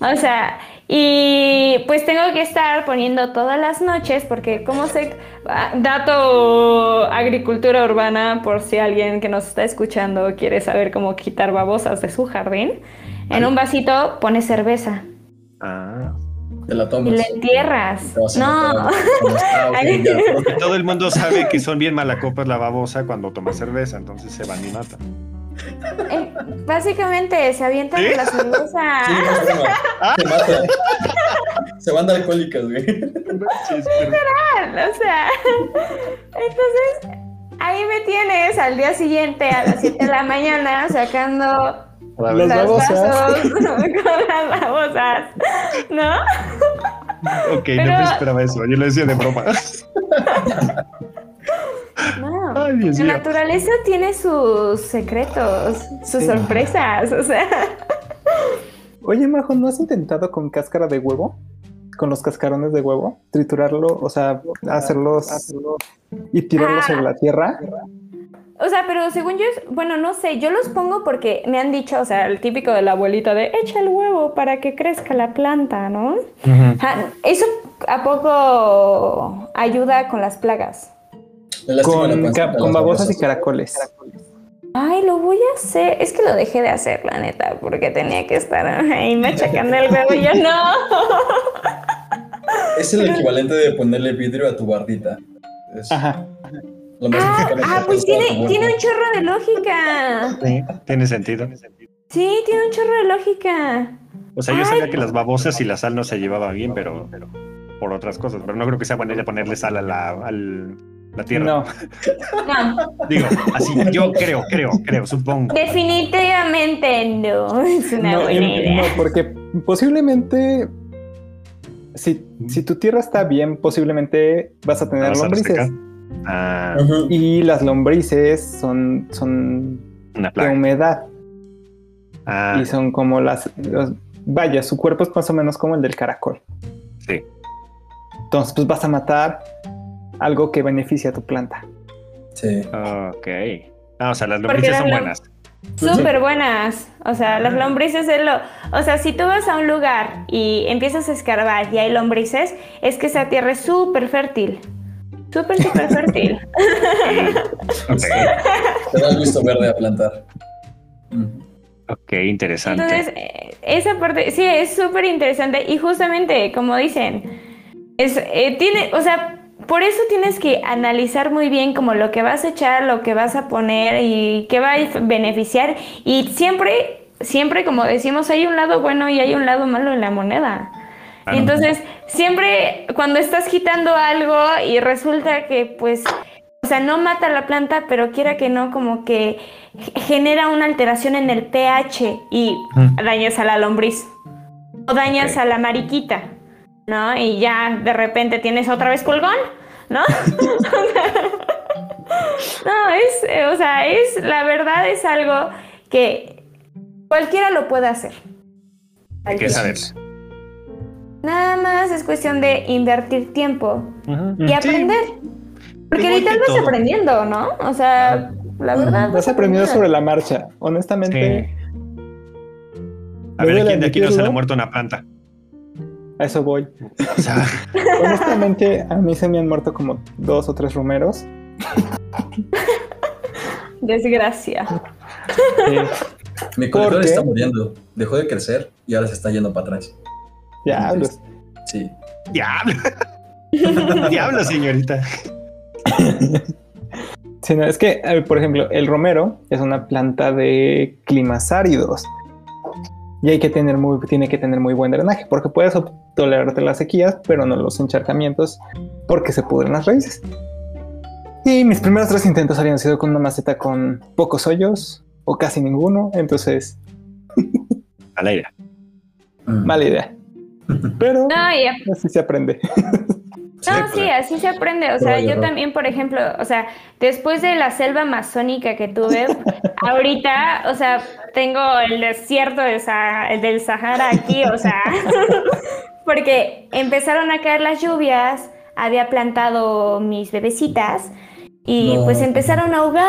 O sea, y pues tengo que estar poniendo todas las noches porque como sé, ah, dato agricultura urbana por si alguien que nos está escuchando quiere saber cómo quitar babosas de su jardín, en un vasito pones cerveza Ah. Te la y tomas. la entierras. No. Ah. Y todo el mundo sabe que son bien malacopas la babosa cuando toma cerveza, entonces se van y matan. Eh, Básicamente se avientan ¿Sí? de la cerveza. Sí, no broma. Se matan. Se van de alcohólicas, güey. O sea, entonces ahí me tienes al día siguiente a las 7 de la mañana sacando Las las babosas. con las babosas, ¿no? Ok, Pero- no me esperaba eso. Yo lo decía de broma. No. Ay, Dios La mío. naturaleza tiene sus secretos, sus sorpresas, o sea. Oye, Majo, ¿no has intentado con cáscara de huevo? Con los cascarones de huevo, triturarlo, o sea, hacerlos y tirarlos Ah. sobre la tierra. O sea, pero según yo, es- bueno, no sé, yo los pongo porque me han dicho, o sea, el típico de la abuelita de echa el huevo para que crezca la planta, ¿no? ¿Eso a poco ayuda con las plagas? La Con, babosas y caracoles. Ay, lo voy a hacer. Es que lo dejé de hacer, la neta, porque tenía que estar ahí machacando el huevo y yo no. Es el equivalente de ponerle vidrio a tu bardita. Es Ajá. Lo más Ah, ah, pues tiene, tiene un chorro de lógica. Sí, tiene sentido. Sí, tiene un chorro de lógica. O sea, yo Ay. sabía que las babosas y la sal no se llevaban bien, pero, pero por otras cosas. Pero no creo que sea buena idea ponerle sal a la, al- la tierra. No, No, Digo, así, yo creo, creo, creo, supongo. definitivamente no. Es una no, buena idea. no, porque posiblemente si, si tu tierra está bien, posiblemente vas a tener ¿Vas a lombrices. Ah. Y las lombrices son, son una de humedad Ah, y son como las, los- Vaya, su cuerpo es más o menos como el del caracol. sí. Entonces, pues vas a matar algo que beneficia a tu planta. Sí. Ok. Ah, o sea, las lombrices las son buenas. Súper buenas. O sea, las lombrices es lo. O sea, si tú vas a un lugar y empiezas a escarbar y hay lombrices, es que esa tierra es súper fértil. Súper, súper fértil. Ok, Te da el visto verde a plantar. Ok, interesante. Entonces, eh, esa parte, sí, es súper interesante. Y justamente, como dicen, es, eh, tiene, o sea, por eso tienes que analizar muy bien como lo que vas a echar, lo que vas a poner y qué va a beneficiar. Y siempre, siempre, como decimos, hay un lado bueno y hay un lado malo en la moneda. Ah. Entonces, siempre cuando estás quitando algo y resulta que pues o sea, no mata la planta, pero quiera que no, como que genera una alteración en el pH y Mm. dañas a la lombriz. O dañas a la mariquita, ¿no? Y ya de repente tienes otra vez colgón, ¿no? no, es, eh, o sea, es, la verdad es algo que cualquiera lo puede hacer. Hay que saber. Nada más es cuestión de invertir tiempo y aprender. Porque Igual ahorita vas todo. aprendiendo, ¿no? O sea, la verdad. Vas aprendiendo sobre la marcha. Honestamente, Sí. A ver, Debo ¿quién de aquí no se le ha muerto una planta? a eso voy. O sea, Honestamente, a mí se me han muerto como dos o tres romeros. Desgracia. Mi ¿Por colector está muriendo. Dejó de crecer y ahora se está yendo para atrás. Diablos. Sí. diablo. diablo, señorita. Sí, no, es que, por ejemplo, el romero es una planta de climas áridos. Y hay que tener muy, tiene que tener muy buen drenaje, porque puedes tolerarte las sequías, pero no los encharcamientos, porque se pudren las raíces. Y mis primeros tres intentos habían sido con una maceta con pocos hoyos, o casi ninguno, entonces, Al aire. Mm. mala idea. Pero No, y así se aprende. No, pues, sí, así se aprende. O sea, yo también, por ejemplo, o sea, después de la selva amazónica que tuve, ahorita, o sea, tengo el desierto de Sa- el del Sahara aquí, o sea, porque empezaron a caer las lluvias, había plantado mis bebecitas y No. pues empezaron a ahogar.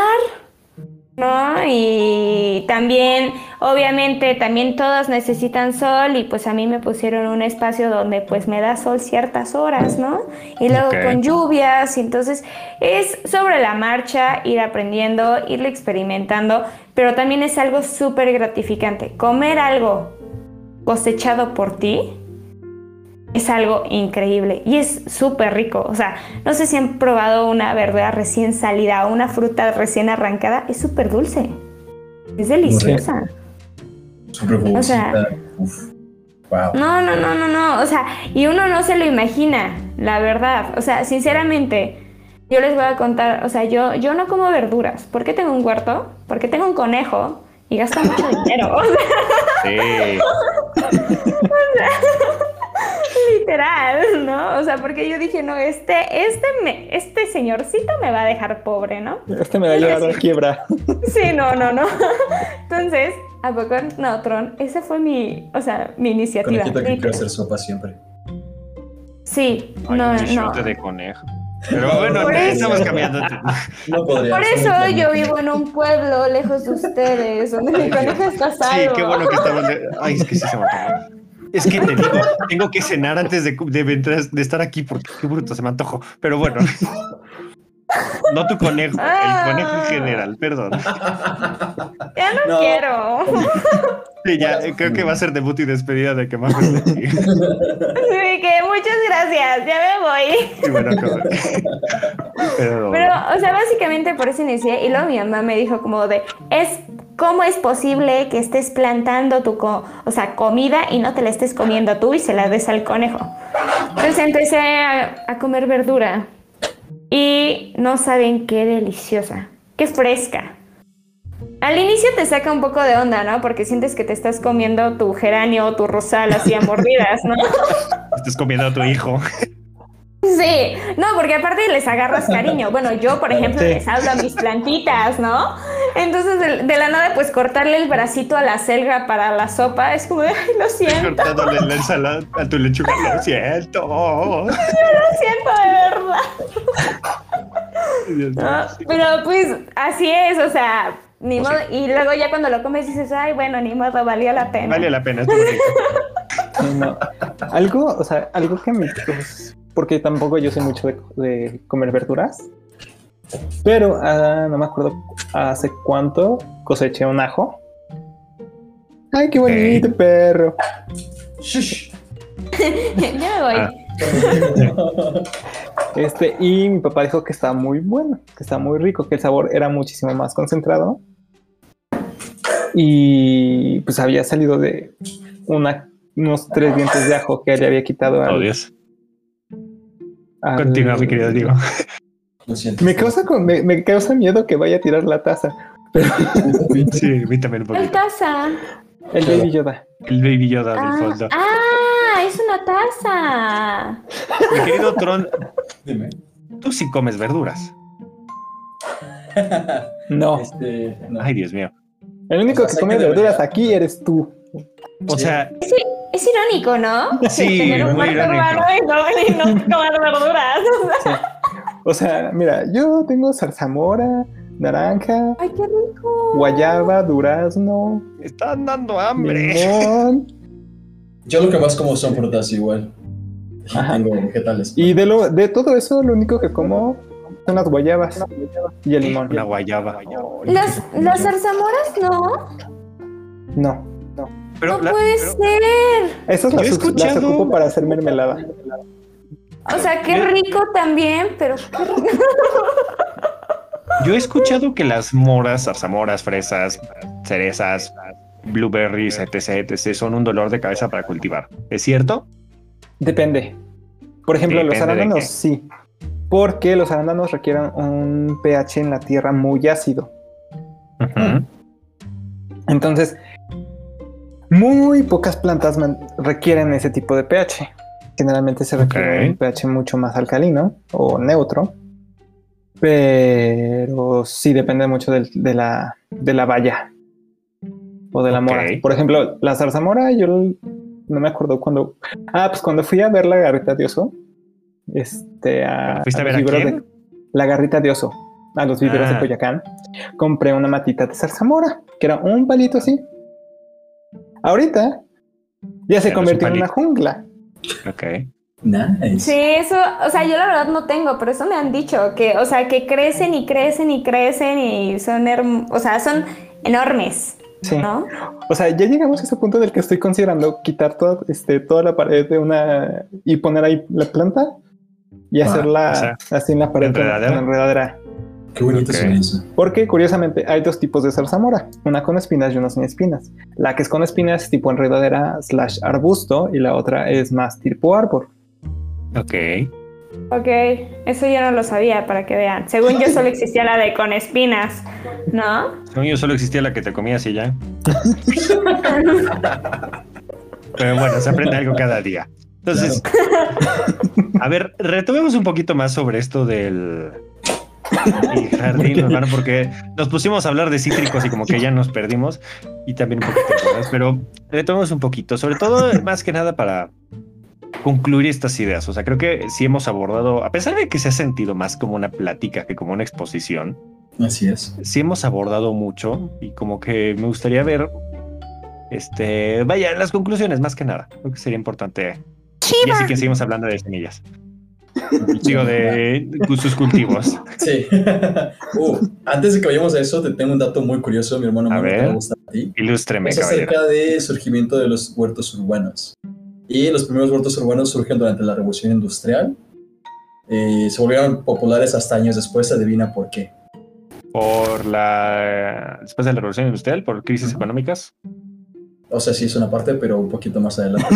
¿No? Y también, obviamente, también todos necesitan sol y pues a mí me pusieron un espacio donde pues me da sol ciertas horas, ¿no? Y luego con lluvias, entonces es sobre la marcha, ir aprendiendo, irlo experimentando, pero también es algo súper gratificante. Comer algo cosechado por ti es algo increíble y es súper rico. O sea, no sé si han probado una verdura recién salida o una fruta recién arrancada, es súper dulce. Es deliciosa. Súper O sea-. Uf. Wow. No, no, no, no, no. O sea, y uno no se lo imagina, la verdad. O sea, sinceramente, yo les voy a contar, o sea, yo, yo no como verduras. ¿Por qué tengo un huerto? Porque tengo un conejo y gasto mucho dinero. O sea, Sí. literal, ¿no? O sea, porque yo dije, no, este, este, me, este señorcito me va a dejar pobre, ¿no? Este me va a llevar a la quiebra. Sí, no, no, no. Entonces, ¿a poco no, Tron? Esa fue mi, o sea, mi iniciativa. Conejito que quiere hacer sopa siempre. Sí, Ay, no, un no. de conejo. Pero bueno, Por eso. estamos cambiando. No podría. Por eso muy yo vivo en un pueblo lejos de ustedes, donde mi conejo está Sí, salvo. qué bueno que estamos. Ay, es que sí se me antojó. Es que te digo, tengo que cenar antes de, de, entrar- de estar aquí porque qué bruto se me antojó. Pero bueno, no tu conejo, el conejo en general, perdón. Ya no, No. quiero. Sí, ya eh, creo que va a ser debut y despedida de que más me aquí. Sí, que muchas gracias, ya me voy. Y bueno, acabo. Pero, Pero, o sea, básicamente por eso inicié. Y luego mi mamá me dijo como de, es, ¿cómo es posible que estés plantando tu, co- o sea, comida y no te la estés comiendo tú y se la des al conejo? Entonces empecé a, a comer verdura. Y no saben qué deliciosa, qué fresca. Al inicio te saca un poco de onda, ¿no? Porque sientes que te estás comiendo tu geranio o tu rosal así a mordidas, ¿no? estás comiendo a tu hijo. Sí, no, porque aparte les agarras cariño. Bueno, yo, por ejemplo, Sí. les hablo a mis plantitas, ¿no? Entonces, de, de la nada, pues cortarle el bracito a la selga para la sopa es como de, ay, lo siento, Cortándole la ensalada a tu lechuga. Lo siento. lo siento de verdad. ¿no? Pero pues así es, o sea, ni modo. Y luego ya cuando lo comes dices, ay, bueno, ni modo, valió la pena. Vale la pena. no. Algo, o sea, algo que me. pues, porque tampoco yo soy mucho de, de comer verduras. Pero ah, no me acuerdo hace cuánto coseché un ajo. Ay, qué bonito perro. Shush. ya me voy. Ah. Este, y mi papá dijo que estaba muy bueno, que estaba muy rico, que el sabor era muchísimo más concentrado. Y pues había salido de una, unos tres dientes de ajo que le había quitado al, Oh, Dios. al- Continúa, mi querido Diego. Lo siento. Me causa, con- me, me causa miedo que vaya a tirar la taza. Sí, a mí también un ¿Cuál poquito. taza? El Baby Yoda. El Baby Yoda del Ah, fondo. ah, es una taza. Mi querido Tron, Dime. tú sí comes verduras. No. Este, no. Ay, Dios mío. El único O sea, que come verduras aquí eres tú. O Sí. sea, Es irónico, ¿no? Sí, Tener un muy irónico. y no, y no comer verduras. O sea, mira, yo tengo zarzamora, naranja, Ay, qué rico. guayaba, durazno, me están dando hambre. limón. Yo lo que más como son frutas igual. Y Ajá. tengo vegetales. Y de, lo, de todo eso, lo único que como son las guayabas y el limón. Una guayaba. Las, las zarzamoras no. No, Pero no la- puede pero- ser. esas las, las ocupo para hacer mermelada. O sea, qué rico también, pero qué rico. Yo he escuchado que las moras, zarzamoras, fresas, cerezas, blueberries, etc, etc, son un dolor de cabeza para cultivar. ¿Es cierto? Depende. Por ejemplo, los Depende arándanos sí. Porque los arándanos requieren un pH en la tierra muy ácido. Entonces, muy pocas plantas requieren ese tipo de pH. Generalmente se requiere Ok. un pH mucho más alcalino o neutro. Pero sí depende mucho de, la, de la valla o de la mora. Por ejemplo, la zarzamora, yo no me acuerdo cuando. Ah, pues cuando fui a ver la garrita de oso. Este, a, ¿Fuiste a los ver a viveros quién? de- la garrita de oso, a los viveros de Ah. Coyacán. Compré una matita de zarzamora, que era un palito así. Ahorita ya se Ya no convirtió en una jungla. Ok. Nice. Sí, eso, o sea, yo la verdad no tengo, pero eso me han dicho, que, o sea, que crecen y crecen y crecen y son, o sea, son enormes, Sí. ¿no? O sea, ya llegamos a ese punto del que estoy considerando quitar toda, este, toda la pared de una y poner ahí la planta y Ah, hacerla o sea, así en la pared con la enredadera. Qué bonito Ok. se ve eso. Porque curiosamente hay dos tipos de zarzamora, una con espinas y una sin espinas. La que es con espinas es tipo enredadera slash arbusto y la otra es más tipo árbol. Ok. Ok, eso yo no lo sabía, para que vean. Según yo solo existía la de con espinas, ¿no? Según yo solo existía la que te comías y ya. Pero bueno, se aprende algo cada día. Entonces, a ver, retomemos un poquito más sobre esto del el jardín urbano, porque nos pusimos a hablar de cítricos y como que ya nos perdimos y también un poquito de cosas, pero retomemos un poquito, sobre todo más que nada para concluir estas ideas. O sea, creo que sí hemos abordado, a pesar de que se ha sentido más como una plática que como una exposición, Así es. sí hemos abordado mucho y como que me gustaría ver, este, vaya, las conclusiones más que nada. Creo que sería importante. Y así que seguimos hablando de semillas. Digo, de sus cultivos. Sí. Uh, antes de que vayamos a eso, te tengo un dato muy curioso, mi hermano. A ver. gusta a ti. Ilústreme, Es caballero. acerca del surgimiento de los huertos urbanos. Y los primeros huertos urbanos surgen durante la Revolución Industrial. Eh, se volvieron populares hasta años después, adivina por qué. Por la. Después de la revolución industrial, por crisis económicas. O sea, sí es una parte, pero un poquito más adelante.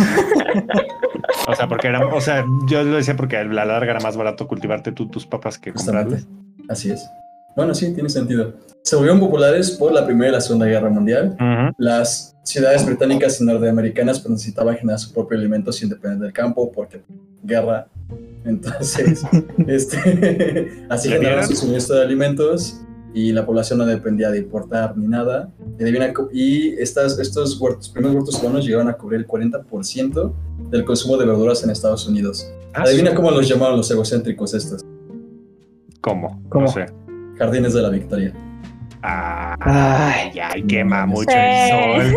O sea, porque era. O sea, yo lo decía porque a la larga era más barato cultivarte tú tus papas que comprarlas. Así es. Bueno, sí, tiene sentido. Se volvieron populares por la Primera y la Segunda Guerra Mundial. Las ciudades británicas y norteamericanas pues, necesitaban generar su propio alimento sin depender del campo porque guerra. Entonces, este, así ¿Le generaron su suministro de alimentos y la población no dependía de importar ni nada. Y, estas, estos huertos, primeros huertos urbanos llegaron a cubrir el 40% del consumo de verduras en Estados Unidos. Ah, Adivina su- cómo los llamaron los egocéntricos estos. ¿Cómo? ¿Cómo? No sé. Jardines de la Victoria. Ay, ya, quema mucho Sí. el sol.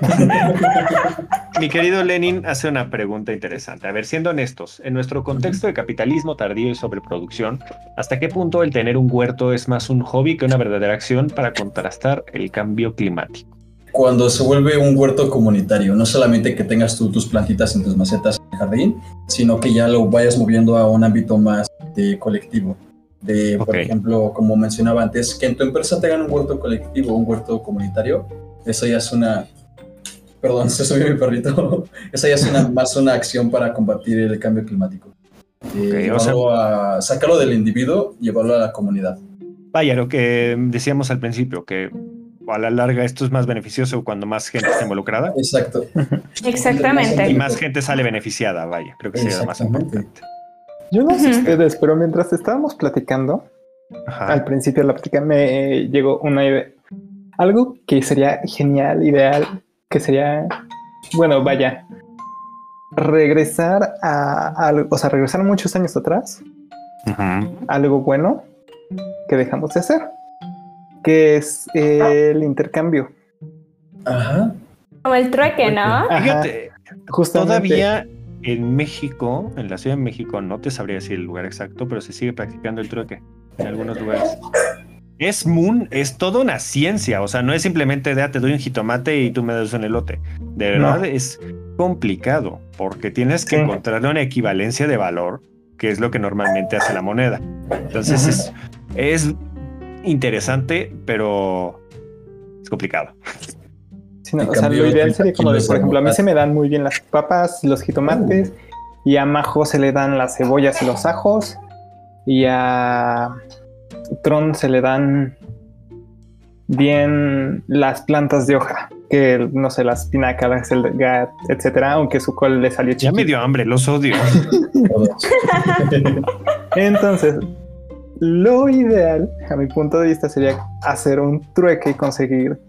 Mi querido Lenin hace una pregunta interesante. A ver, siendo honestos, en nuestro contexto de capitalismo tardío y sobreproducción, ¿hasta qué punto el tener un huerto es más un hobby que una verdadera acción para contrastar el cambio climático? cuando se vuelve un huerto comunitario, no solamente que tengas tú tus plantitas en tus macetas en el jardín, sino que ya lo vayas moviendo a un ámbito más de colectivo. De, por ejemplo, como mencionaba antes, que en tu empresa tengan un huerto colectivo, un huerto comunitario, eso ya es una... Perdón, se subió mi perrito. Esa ya es una, más una acción para combatir el cambio climático. Eh, Ok, o sea- llevarlo a- sacarlo del individuo y llevarlo a la comunidad. Vaya, lo que decíamos al principio, que a la larga esto es más beneficioso cuando más gente está involucrada Exacto. Exactamente. y más gente sale beneficiada, vaya, creo que sería lo más importante. Yo no sé ustedes, pero mientras estábamos platicando, Ajá. al principio de la plática me llegó una idea. Algo que sería genial, ideal, que sería, bueno, vaya, regresar a, algo, o sea, regresar muchos años atrás, Ujú. algo bueno que dejamos de hacer, que es el intercambio. Ajá. Como el trueque, ¿no? Ajá, Fíjate, justamente. todavía en México, en la Ciudad de México, no te sabría decir el lugar exacto, pero se sigue practicando el trueque en algunos lugares. Es moon, es toda una ciencia, o sea, no es simplemente de "Ah, te doy un jitomate y tú me das un elote. De No. verdad es complicado, porque tienes que Sí. encontrar una equivalencia de valor, que es lo que normalmente hace la moneda. Entonces es, es interesante, pero es complicado. Sí, no, En o sea, lo ideal ahorita sería como de, por ejemplo, a mí se me dan muy bien las papas, los jitomates, y a Majo se le dan las cebollas y los ajos, y a Tron se le dan bien las plantas de hoja, que no sé, la espinaca, la selga, etcétera, aunque su col le salió Ya chiquito. me dio hambre, los odio. Entonces, lo ideal, a mi punto de vista, sería hacer un trueque y conseguir.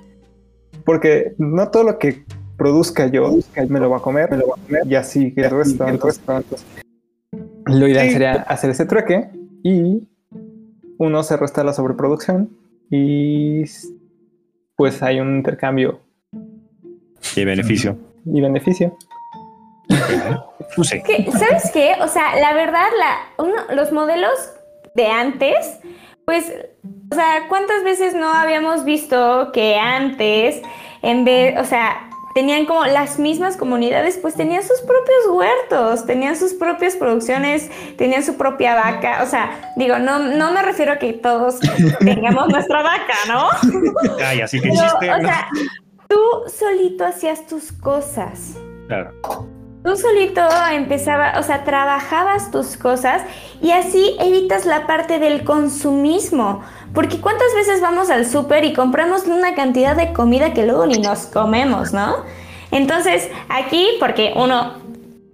Porque no todo lo que produzca yo me lo va a comer, me lo va a comer y así el resto. entonces, lo ideal sería hacer ese trueque y uno se resta la sobreproducción y pues hay un intercambio Qué beneficio. y beneficio. No sé. Que, ¿Sabes qué? O sea, la verdad, la, uno- los modelos de antes, pues, o sea, ¿cuántas veces no habíamos visto que antes, en vez, o sea, tenían como las mismas comunidades, pues tenían sus propios huertos, tenían sus propias producciones, tenían su propia vaca, o sea, digo, no, no me refiero a que todos tengamos nuestra vaca, ¿no? Ay, así que Pero, chiste. o ¿no? sea, tú solito hacías tus cosas. Claro. Tú solito empezaba, o sea, trabajabas tus cosas y así evitas la parte del consumismo. Porque cuántas veces vamos al súper y compramos una cantidad de comida que luego ni nos comemos, ¿no? Entonces, aquí, porque uno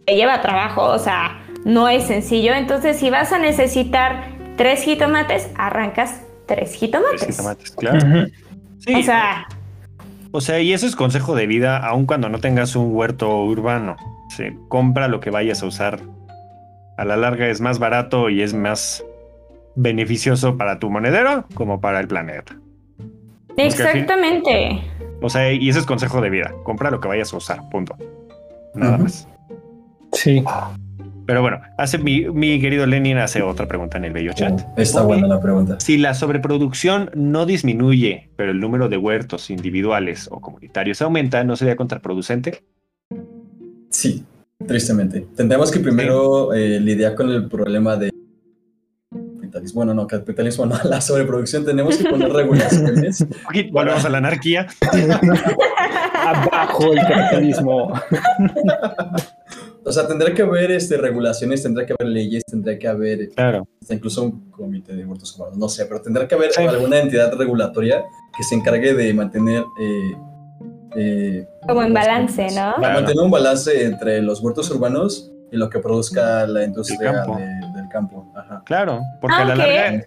te lleva trabajo, o sea, no es sencillo. Entonces, si vas a necesitar tres jitomates, arrancas tres jitomates. Tres jitomates, claro. Sí, O sea, O sea, y eso es consejo de vida, aun cuando no tengas un huerto urbano. Se compra lo que vayas a usar. A la larga es más barato y es más beneficioso para tu monedero como para el planeta. Exactamente. O sea, y ese es consejo de vida. Compra lo que vayas a usar, punto. Nada más. Sí. Pero bueno, hace mi, mi querido Lenin hace otra pregunta en el bello chat. Está Ok. buena la pregunta. Si la sobreproducción no disminuye, pero el número de huertos individuales o comunitarios aumenta, ¿no sería contraproducente? Sí, tristemente. Tendremos que primero eh, lidiar con el problema de capitalismo. Bueno, no, capitalismo no, la sobreproducción. Tenemos que poner regulaciones. Volvemos a la anarquía. Abajo el capitalismo. O sea, tendrá que haber este, regulaciones, tendrá que haber leyes, tendrá que haber Claro. hasta incluso un comité de huertos urbanos, no sé, pero tendrá que haber Sí. alguna entidad regulatoria que se encargue de mantener, eh, eh, Como en balance, ¿no? Claro. mantener un balance entre los huertos urbanos y lo que produzca la industria El campo. de- del campo. Ajá. Claro, porque a la larga.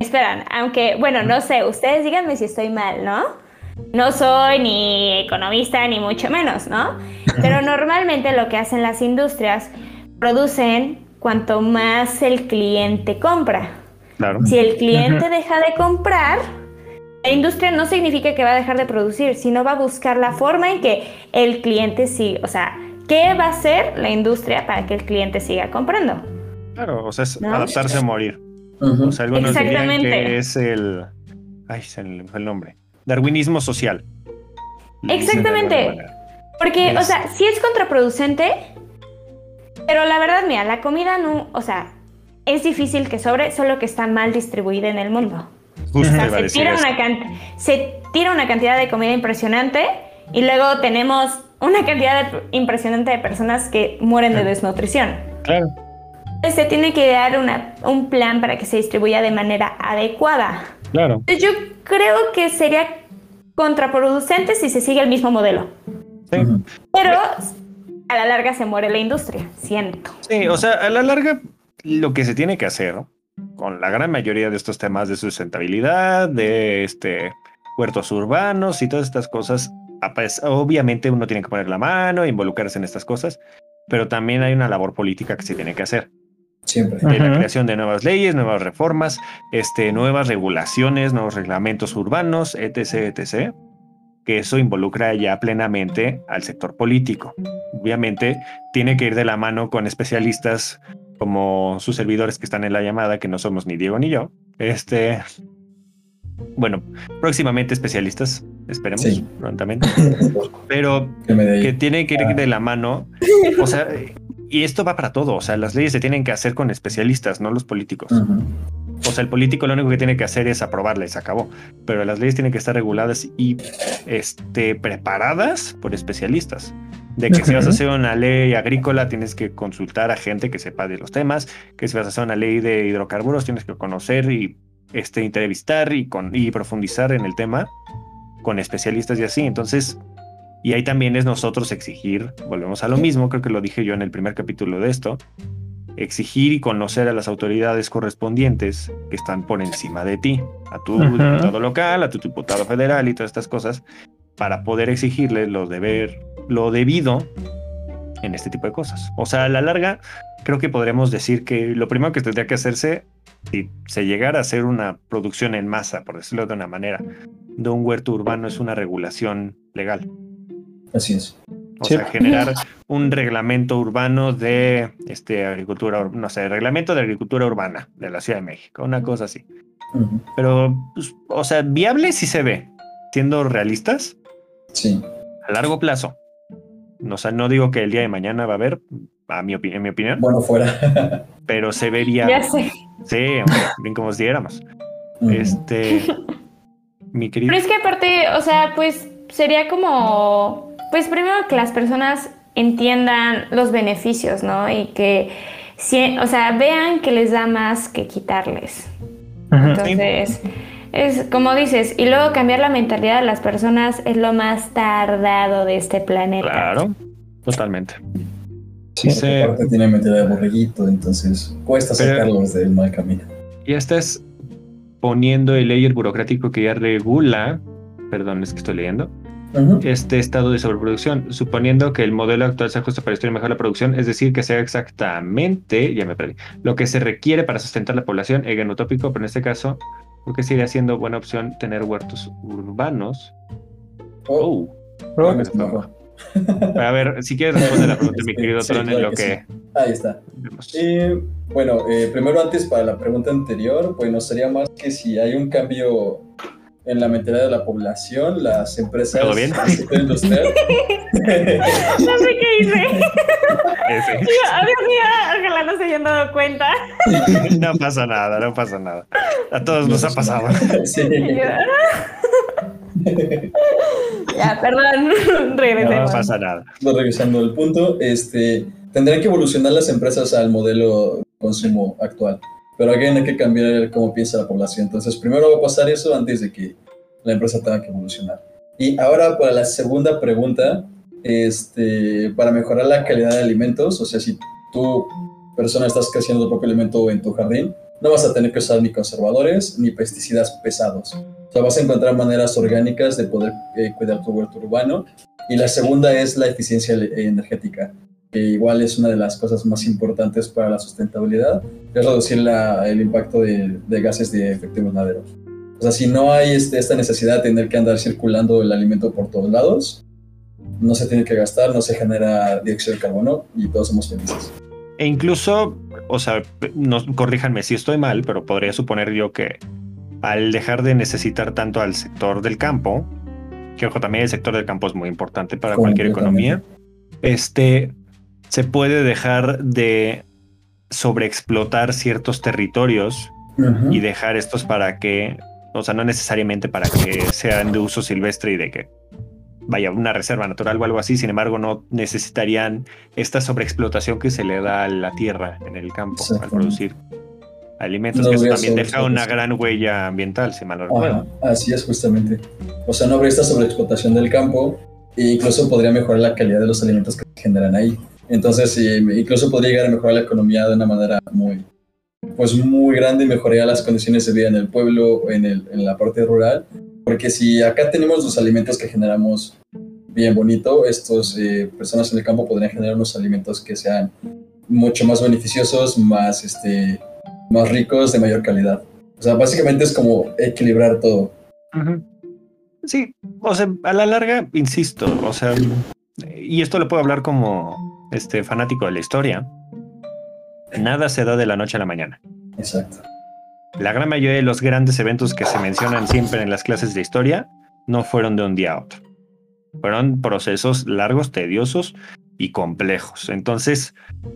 Esperan, aunque, bueno, no sé, ustedes díganme si estoy mal, ¿no? No soy ni economista ni mucho menos, ¿no? Pero normalmente lo que hacen las industrias producen cuanto más el cliente compra. Claro. Si el cliente deja de comprar, la industria no significa que va a dejar de producir, sino va a buscar la forma en que el cliente siga, o sea, ¿qué va a hacer la industria para que el cliente siga comprando? Claro, o sea, es ¿No? adaptarse a morir. Ujú. O sea, algunos dirían Exactamente. que es el. Ay, se me fue el nombre. Darwinismo social. Exactamente. Porque, o sea, sí es contraproducente, pero la verdad, mira, la comida no, o sea, es difícil que sobre, solo que está mal distribuida en el mundo. Justo O sea, iba a se tira, una can- se tira una cantidad de comida impresionante y luego tenemos una cantidad de- impresionante de personas que mueren de desnutrición. Claro. se tiene que dar una, un plan para que se distribuya de manera adecuada. Claro. Yo creo que sería contraproducente si se sigue el mismo modelo. Sí. Pero a la larga se muere la industria, siento. Sí, o sea, a la larga, lo que se tiene que hacer con la gran mayoría de estos temas de sustentabilidad, de este huertos urbanos y todas estas cosas, ah, pues, obviamente uno tiene que poner la mano, involucrarse en estas cosas, pero también hay una labor política que se tiene que hacer. Siempre. de la creación de nuevas leyes, nuevas reformas, este, nuevas regulaciones, nuevos reglamentos urbanos, etc., etc., que eso involucra ya plenamente al sector político. Obviamente tiene que ir de la mano con especialistas como sus servidores que están en la llamada, que no somos ni Diego ni yo. Este, bueno, próximamente especialistas, esperemos Sí. prontamente, pero Que tiene que ir de la mano. O sea, y esto va para todo. O sea, las leyes se tienen que hacer con especialistas, no los políticos. O sea, el político lo único que tiene que hacer es aprobarla y se acabó. Pero las leyes tienen que estar reguladas y este, preparadas por especialistas. De que si vas a hacer una ley agrícola, tienes que consultar a gente que sepa de los temas. Que si vas a hacer una ley de hidrocarburos, tienes que conocer y este, entrevistar y, con, y profundizar en el tema con especialistas y así. Entonces, y ahí también es nosotros exigir, volvemos a lo mismo, creo que lo dije yo en el primer capítulo de esto, exigir y conocer a las autoridades correspondientes que están por encima de ti, a tu Ujú. diputado local, a tu diputado federal y todas estas cosas, para poder exigirle lo deber, lo debido en este tipo de cosas. O sea, a la larga, creo que podremos decir que lo primero que tendría que hacerse, si se llegara a hacer una producción en masa, por decirlo de una manera, de un huerto urbano es una regulación legal. Así es. O Sí. sea, generar un reglamento urbano de este, agricultura, ur- no sé, reglamento de agricultura urbana de la Ciudad de México, una cosa así. Pero, pues, o sea, viable sí se ve, siendo realistas, Sí. a largo plazo. O sea, no digo que el día de mañana va a haber, a mi opi- en mi opinión, Bueno, fuera. pero se vería. Ya sé. Sí, hombre, bien como si diéramos. Ujú. Este, mi querido. Pero es que aparte, o sea, pues sería como, pues primero que las personas entiendan los beneficios, ¿no? Y que, si- o sea, vean que les da más que quitarles. Entonces, es como dices, y luego cambiar la mentalidad de las personas es lo más tardado de este planeta. Claro, totalmente. Sí, porque aparte tiene mentira de borreguito, entonces cuesta Pero- sacarlos del mal camino. Ya estás poniendo el layer burocrático que ya regula, perdón, es que estoy leyendo, este estado de sobreproducción, suponiendo que el modelo actual se ajusta para estudiar mejor la producción, es decir, que sea exactamente, ya me perdí, lo que se requiere para sustentar la población, en utópico, pero en este caso, creo que sería siendo buena opción tener huertos urbanos. Oh, Oh, Oh, a ver, si quieres responder la pregunta, mi querido sí, Tron, en lo que que... Ahí está. Eh, bueno, eh, primero antes para la pregunta anterior, bueno, sería más que si hay un cambio en la mentalidad de la población, las empresas ¿Todo bien? del sector industrial. No sé qué hice. Ese. Digo, oh, Dios mío, ojalá no se hayan dado cuenta. No pasa nada, no pasa nada. A todos nos ha pasado. Sí. Yo, ya, perdón, No regresemos. pasa nada. No, regresando al punto, este, tendrán que evolucionar las empresas al modelo de consumo actual, pero alguien hay que cambiar cómo piensa la población. Entonces, primero va a pasar eso antes de que la empresa tenga que evolucionar. Y ahora para la segunda pregunta, este, para mejorar la calidad de alimentos, o sea, si tú, persona, estás creciendo tu propio alimento en tu jardín, no vas a tener que usar ni conservadores ni pesticidas pesados. O sea, vas a encontrar maneras orgánicas de poder eh, cuidar tu huerto urbano. Y la segunda es la eficiencia energética, que igual es una de las cosas más importantes para la sustentabilidad, es reducir la- el impacto de, de gases de efecto invernadero. O sea, si no hay este, esta necesidad de tener que andar circulando el alimento por todos lados, no se tiene que gastar, no se genera dióxido de carbono y todos somos felices. E incluso, o sea, no, corríjanme si estoy mal, pero podría suponer yo que al dejar de necesitar tanto al sector del campo, que ojo, también el sector del campo es muy importante para cualquier economía, este, se puede dejar de sobreexplotar ciertos territorios y dejar estos para que, o sea, no necesariamente para que sean de uso silvestre y de que vaya, una reserva natural o algo así, sin embargo no necesitarían esta sobreexplotación que se le da a la tierra en el campo al producir alimentos, No que eso también deja una gran huella ambiental, si mal no recuerdo. Así es justamente. O sea, no habría esta sobreexplotación del campo e incluso podría mejorar la calidad de los alimentos que se generan ahí. Entonces, sí, incluso podría llegar a mejorar la economía de una manera muy, pues muy grande y mejoraría las condiciones de vida en el pueblo, en, el, en la parte rural. Porque si acá tenemos los alimentos que generamos bien bonito, estos eh, personas en el campo podrían generar unos alimentos que sean mucho más beneficiosos, más, este, más ricos, de mayor calidad. O sea, básicamente es como equilibrar todo. Sí, o sea, a la larga, insisto, o sea, y esto lo puedo hablar como este fanático de la historia. Nada se da de la noche a la mañana. Exacto. La gran mayoría de los grandes eventos que se mencionan siempre en las clases de historia no fueron de un día a otro. Fueron procesos largos, tediosos y complejos. Entonces,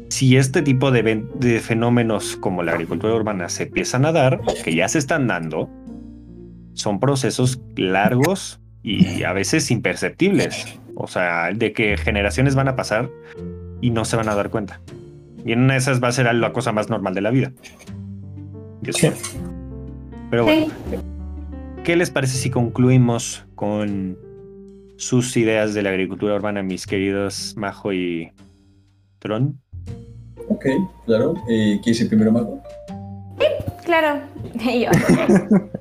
si este tipo de, de fenómenos como la agricultura urbana se empiezan a dar, que ya se están dando, son procesos largos y a veces imperceptibles. O sea, de que generaciones van a pasar y no se van a dar cuenta. Y en una de esas va a ser la cosa más normal de la vida. Sí. Pero bueno, Sí. ¿qué les parece si concluimos con sus ideas de la agricultura urbana, mis queridos Majo y Tron? Ok, claro. Eh, ¿Qué hice primero, Majo? Claro. Y yo.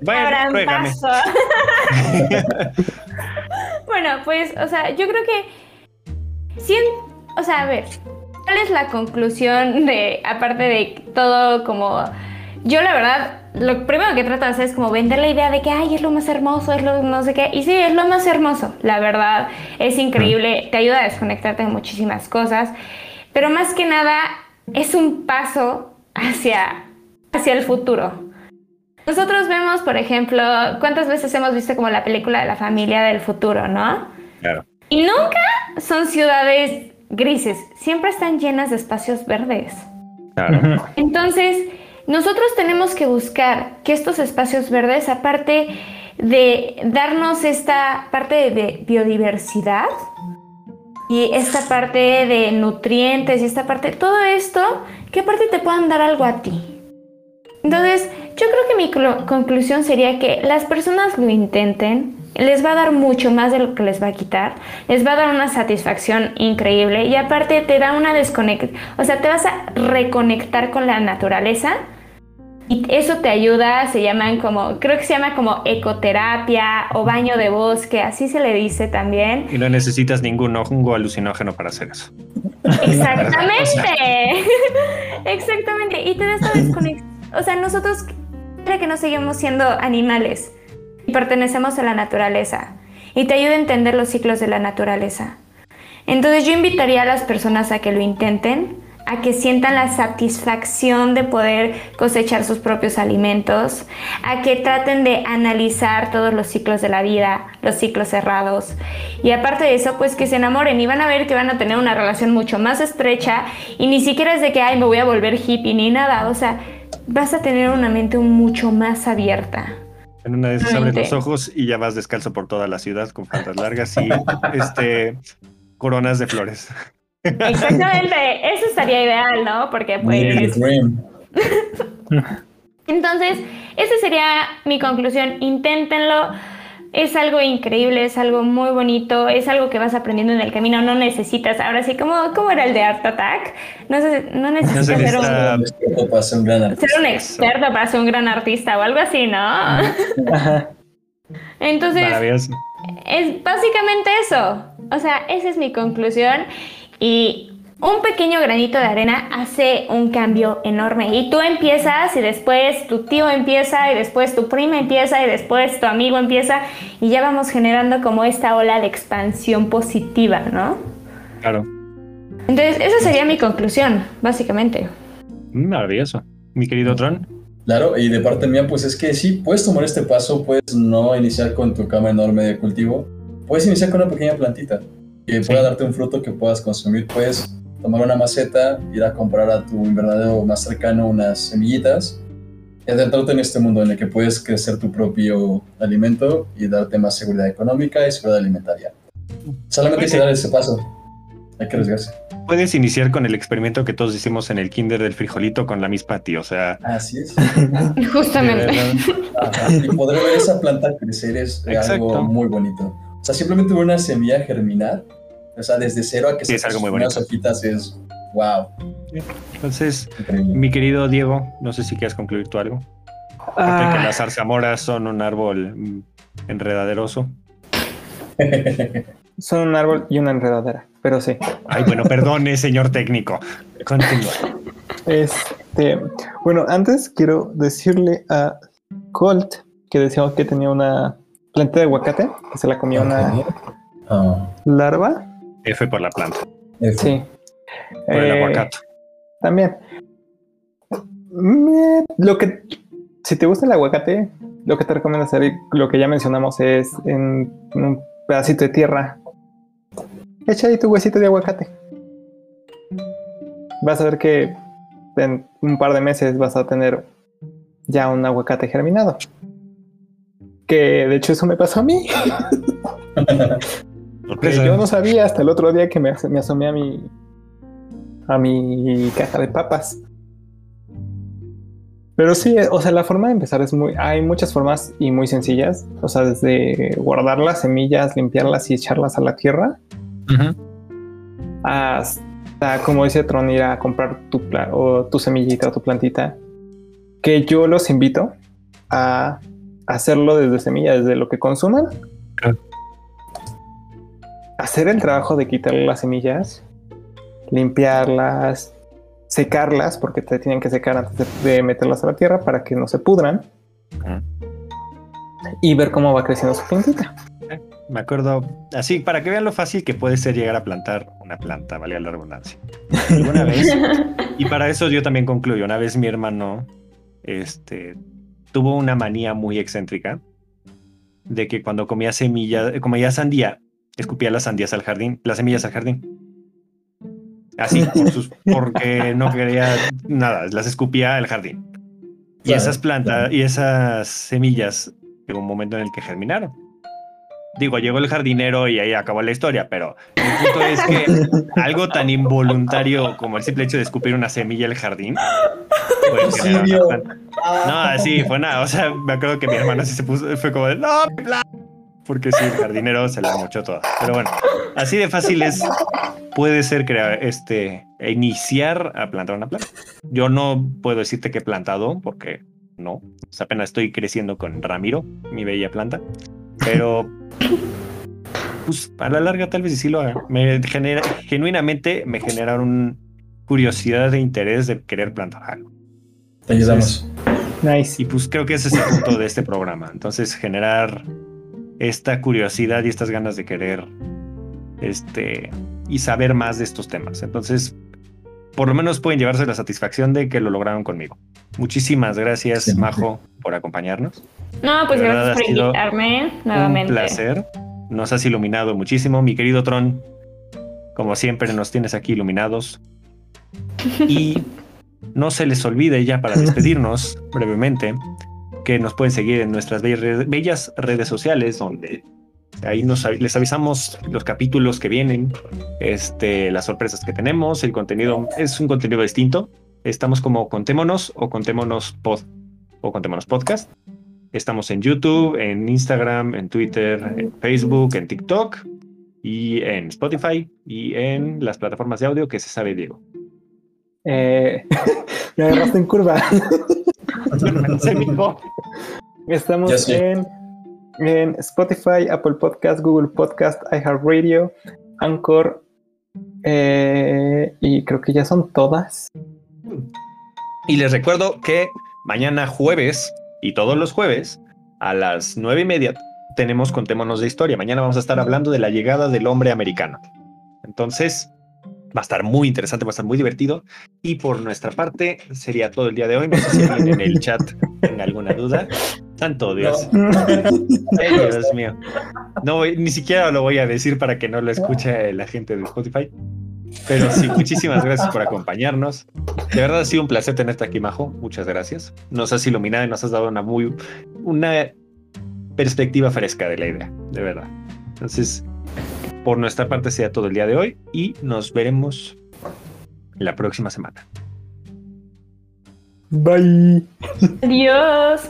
Bueno, paso. bueno, pues, o sea, yo creo que. Sí, o sea, a ver. ¿Cuál es la conclusión de, aparte de todo como... Yo la verdad, lo primero que trato de hacer es como vender la idea de que, ay, es lo más hermoso, es lo no sé qué. Y sí, es lo más hermoso, la verdad. Es increíble, te ayuda a desconectarte de muchísimas cosas. Pero más que nada, es un paso hacia, hacia el futuro. Nosotros vemos, por ejemplo, cuántas veces hemos visto como la película de la familia del futuro, ¿no? Claro. Y nunca son ciudades grises, siempre están llenas de espacios verdes. Claro. Entonces, nosotros tenemos que buscar que estos espacios verdes, aparte de darnos esta parte de biodiversidad y esta parte de nutrientes y esta parte, todo esto, que aparte te puedan dar algo a ti. Entonces, yo creo que mi conclusión sería que las personas lo intenten, les va a dar mucho más de lo que les va a quitar, les va a dar una satisfacción increíble y aparte te da una desconecta, o sea, te vas a reconectar con la naturaleza y eso te ayuda, se llaman como, creo que se llama como ecoterapia o baño de bosque, así se le dice también. Y no necesitas ningún hongo alucinógeno para hacer eso. Exactamente. Exactamente. Y te da esta desconexión. O sea, nosotros creo que no seguimos siendo animales pertenecemos a la naturaleza. Y te ayuda a entender los ciclos de la naturaleza. Entonces yo invitaría a las personas a que lo intenten, a que sientan la satisfacción de poder cosechar sus propios alimentos, a que traten de analizar todos los ciclos de la vida, los ciclos cerrados. Y aparte de eso, pues que se enamoren y van a ver que van a tener una relación mucho más estrecha y ni siquiera es de que, ay, me voy a volver hippie ni nada. O sea, vas a tener una mente mucho más abierta. En una de esas abres los ojos y ya vas descalzo por toda la ciudad con faldas largas y este coronas de flores. Exactamente, eso estaría ideal, ¿no? Porque pues... Entonces, esa sería mi conclusión. Inténtenlo. Es algo increíble, es algo muy bonito, es algo que vas aprendiendo en el camino. No necesitas, ahora sí, ¿cómo, cómo era el de Art Attack? No, sé- no necesitas ser, necesita- un, Esto para ser un gran artista. ser un experto para ser un gran artista o algo así, ¿no? Ajá. Entonces, Maravilloso. es básicamente eso. O sea, esa es mi conclusión. Y un pequeño granito de arena hace un cambio enorme. Y tú empiezas y después tu tío empieza y después tu prima empieza y después tu amigo empieza. Y ya vamos generando como esta ola de expansión positiva, ¿no? Claro. Entonces, esa sería mi conclusión, básicamente. Mm, Maravilloso. Mi querido Tron. Claro, y de parte mía, pues es que sí, puedes tomar este paso, puedes no iniciar con tu cama enorme de cultivo, puedes iniciar con una pequeña plantita que Sí. pueda darte un fruto que puedas consumir, puedes tomar una maceta, ir a comprar a tu invernadero más cercano unas semillitas y adentrarte en este mundo en el que puedes crecer tu propio alimento y darte más seguridad económica y seguridad alimentaria. Solamente hay que dar ese paso. Hay que arriesgarse. Puedes iniciar con el experimento que todos hicimos en el kinder del frijolito con la Miss Patty, o sea, Así es. Justamente. Ajá, Y poder ver esa planta crecer es Exacto. algo muy bonito. O sea, simplemente ver una semilla germinar, o sea, desde cero a que Sí, se es algo muy unas hojitas es wow. Entonces, Increíble. mi querido Diego, no sé si quieres concluir tú algo. Que Ah, las zarzamoras son un árbol mm, enredaderoso. son un árbol y una enredadera, pero sí. Ay, bueno, perdone, señor técnico. Continúa. Este, bueno, antes quiero decirle a Colt que decíamos que tenía una planta de aguacate, que se la comió una Ah, larva. F por la planta, F. Sí. por el Eh, aguacate. También. Me- lo que, si te gusta el aguacate, lo que te recomiendo hacer, y lo que ya mencionamos, es en un pedacito de tierra. Echa ahí tu huesito de aguacate. Vas a ver que en un par de meses vas a tener ya un aguacate germinado. Que de hecho eso me pasó a mí. Que Sorpresa. yo no sabía hasta el otro día que me, me asomé a mi a mi caja de papas. Pero sí, o sea, la forma de empezar es muy. Hay muchas formas y muy sencillas. O sea, desde guardar las semillas, limpiarlas y echarlas a la tierra, Ujú. hasta, como dice Tron, ir a comprar tu, o tu semillita o tu plantita. Que yo los invito a hacerlo desde semilla, desde lo que consuman. Claro. Hacer el trabajo de quitarle las semillas, limpiarlas, secarlas, porque te tienen que secar antes de, de meterlas a la tierra para que no se pudran. Y ver cómo va creciendo su plantita. Me acuerdo, así, para que vean lo fácil que puede ser llegar a plantar una planta, valga la redundancia. Alguna vez, y para eso yo también concluyo, una vez mi hermano este, tuvo una manía muy excéntrica de que cuando comía semillas, comía sandía, escupía las sandías al jardín, las semillas al jardín. Así, por sus- porque no quería nada, las escupía al jardín. Y Claro, esas plantas claro. y esas semillas llegó un momento en el que germinaron. Digo, llegó el jardinero y ahí acabó la historia, pero el punto es que algo tan involuntario como el simple hecho de escupir una semilla al jardín una Auxilio. planta. No, sí, fue nada. O sea, me acuerdo que mi hermano sí se puso, fue como de no, mi plan", porque sí, el jardinero se la mochó toda. Pero bueno, así de fácil es, puede ser crear este, e iniciar a plantar una planta. Yo no puedo decirte que he plantado, porque no, o sea, apenas estoy creciendo con Ramiro, mi bella planta, pero pues a la larga tal vez sí lo haga. Me genera, genuinamente me generaron curiosidad e interés de querer plantar algo. Te ayudamos. Nice. Y pues creo que ese es el punto de este programa. Entonces, generar esta curiosidad y estas ganas de querer este y saber más de estos temas. Entonces, por lo menos pueden llevarse la satisfacción de que lo lograron conmigo. Muchísimas gracias, Sí. Majo, por acompañarnos. No, pues verdad, gracias ha por sido invitarme nuevamente. Un placer. Nos has iluminado muchísimo. Mi querido Tron, como siempre, nos tienes aquí iluminados. Y no se les olvide ya para despedirnos brevemente que nos pueden seguir en nuestras bellas redes, sociales donde ahí les avisamos los capítulos que vienen, este, las sorpresas que tenemos, el contenido es un contenido distinto. Estamos como Contémonos o Contémonos Pod o Contémonos Podcast. Estamos en YouTube, en Instagram, en Twitter, en Facebook, en TikTok y en Spotify y en las plataformas de audio que se sabe Diego. Eh, me agarraste en curva. Estamos en, en Spotify, Apple Podcast, Google Podcast, iHeartRadio, Anchor. eh, y creo que ya son todas. Y les recuerdo que mañana jueves y todos los jueves a las nueve y media tenemos Contémonos de Historia. Mañana vamos a estar hablando de la llegada del hombre americano. Entonces, va a estar muy interesante, va a estar muy divertido. Y por nuestra parte, sería todo el día de hoy. No sé si alguien en el chat tenga alguna duda. Santo Dios. Ay, Dios mío. No, ni siquiera lo voy a decir para que no lo escuche la gente de Spotify. Pero sí, muchísimas gracias por acompañarnos. De verdad ha sido un placer tenerte aquí, Majo. Muchas gracias. Nos has iluminado y nos has dado una muy una perspectiva fresca de la idea, de verdad. Entonces, por nuestra parte sea todo el día de hoy y nos veremos la próxima semana. Bye. Adiós.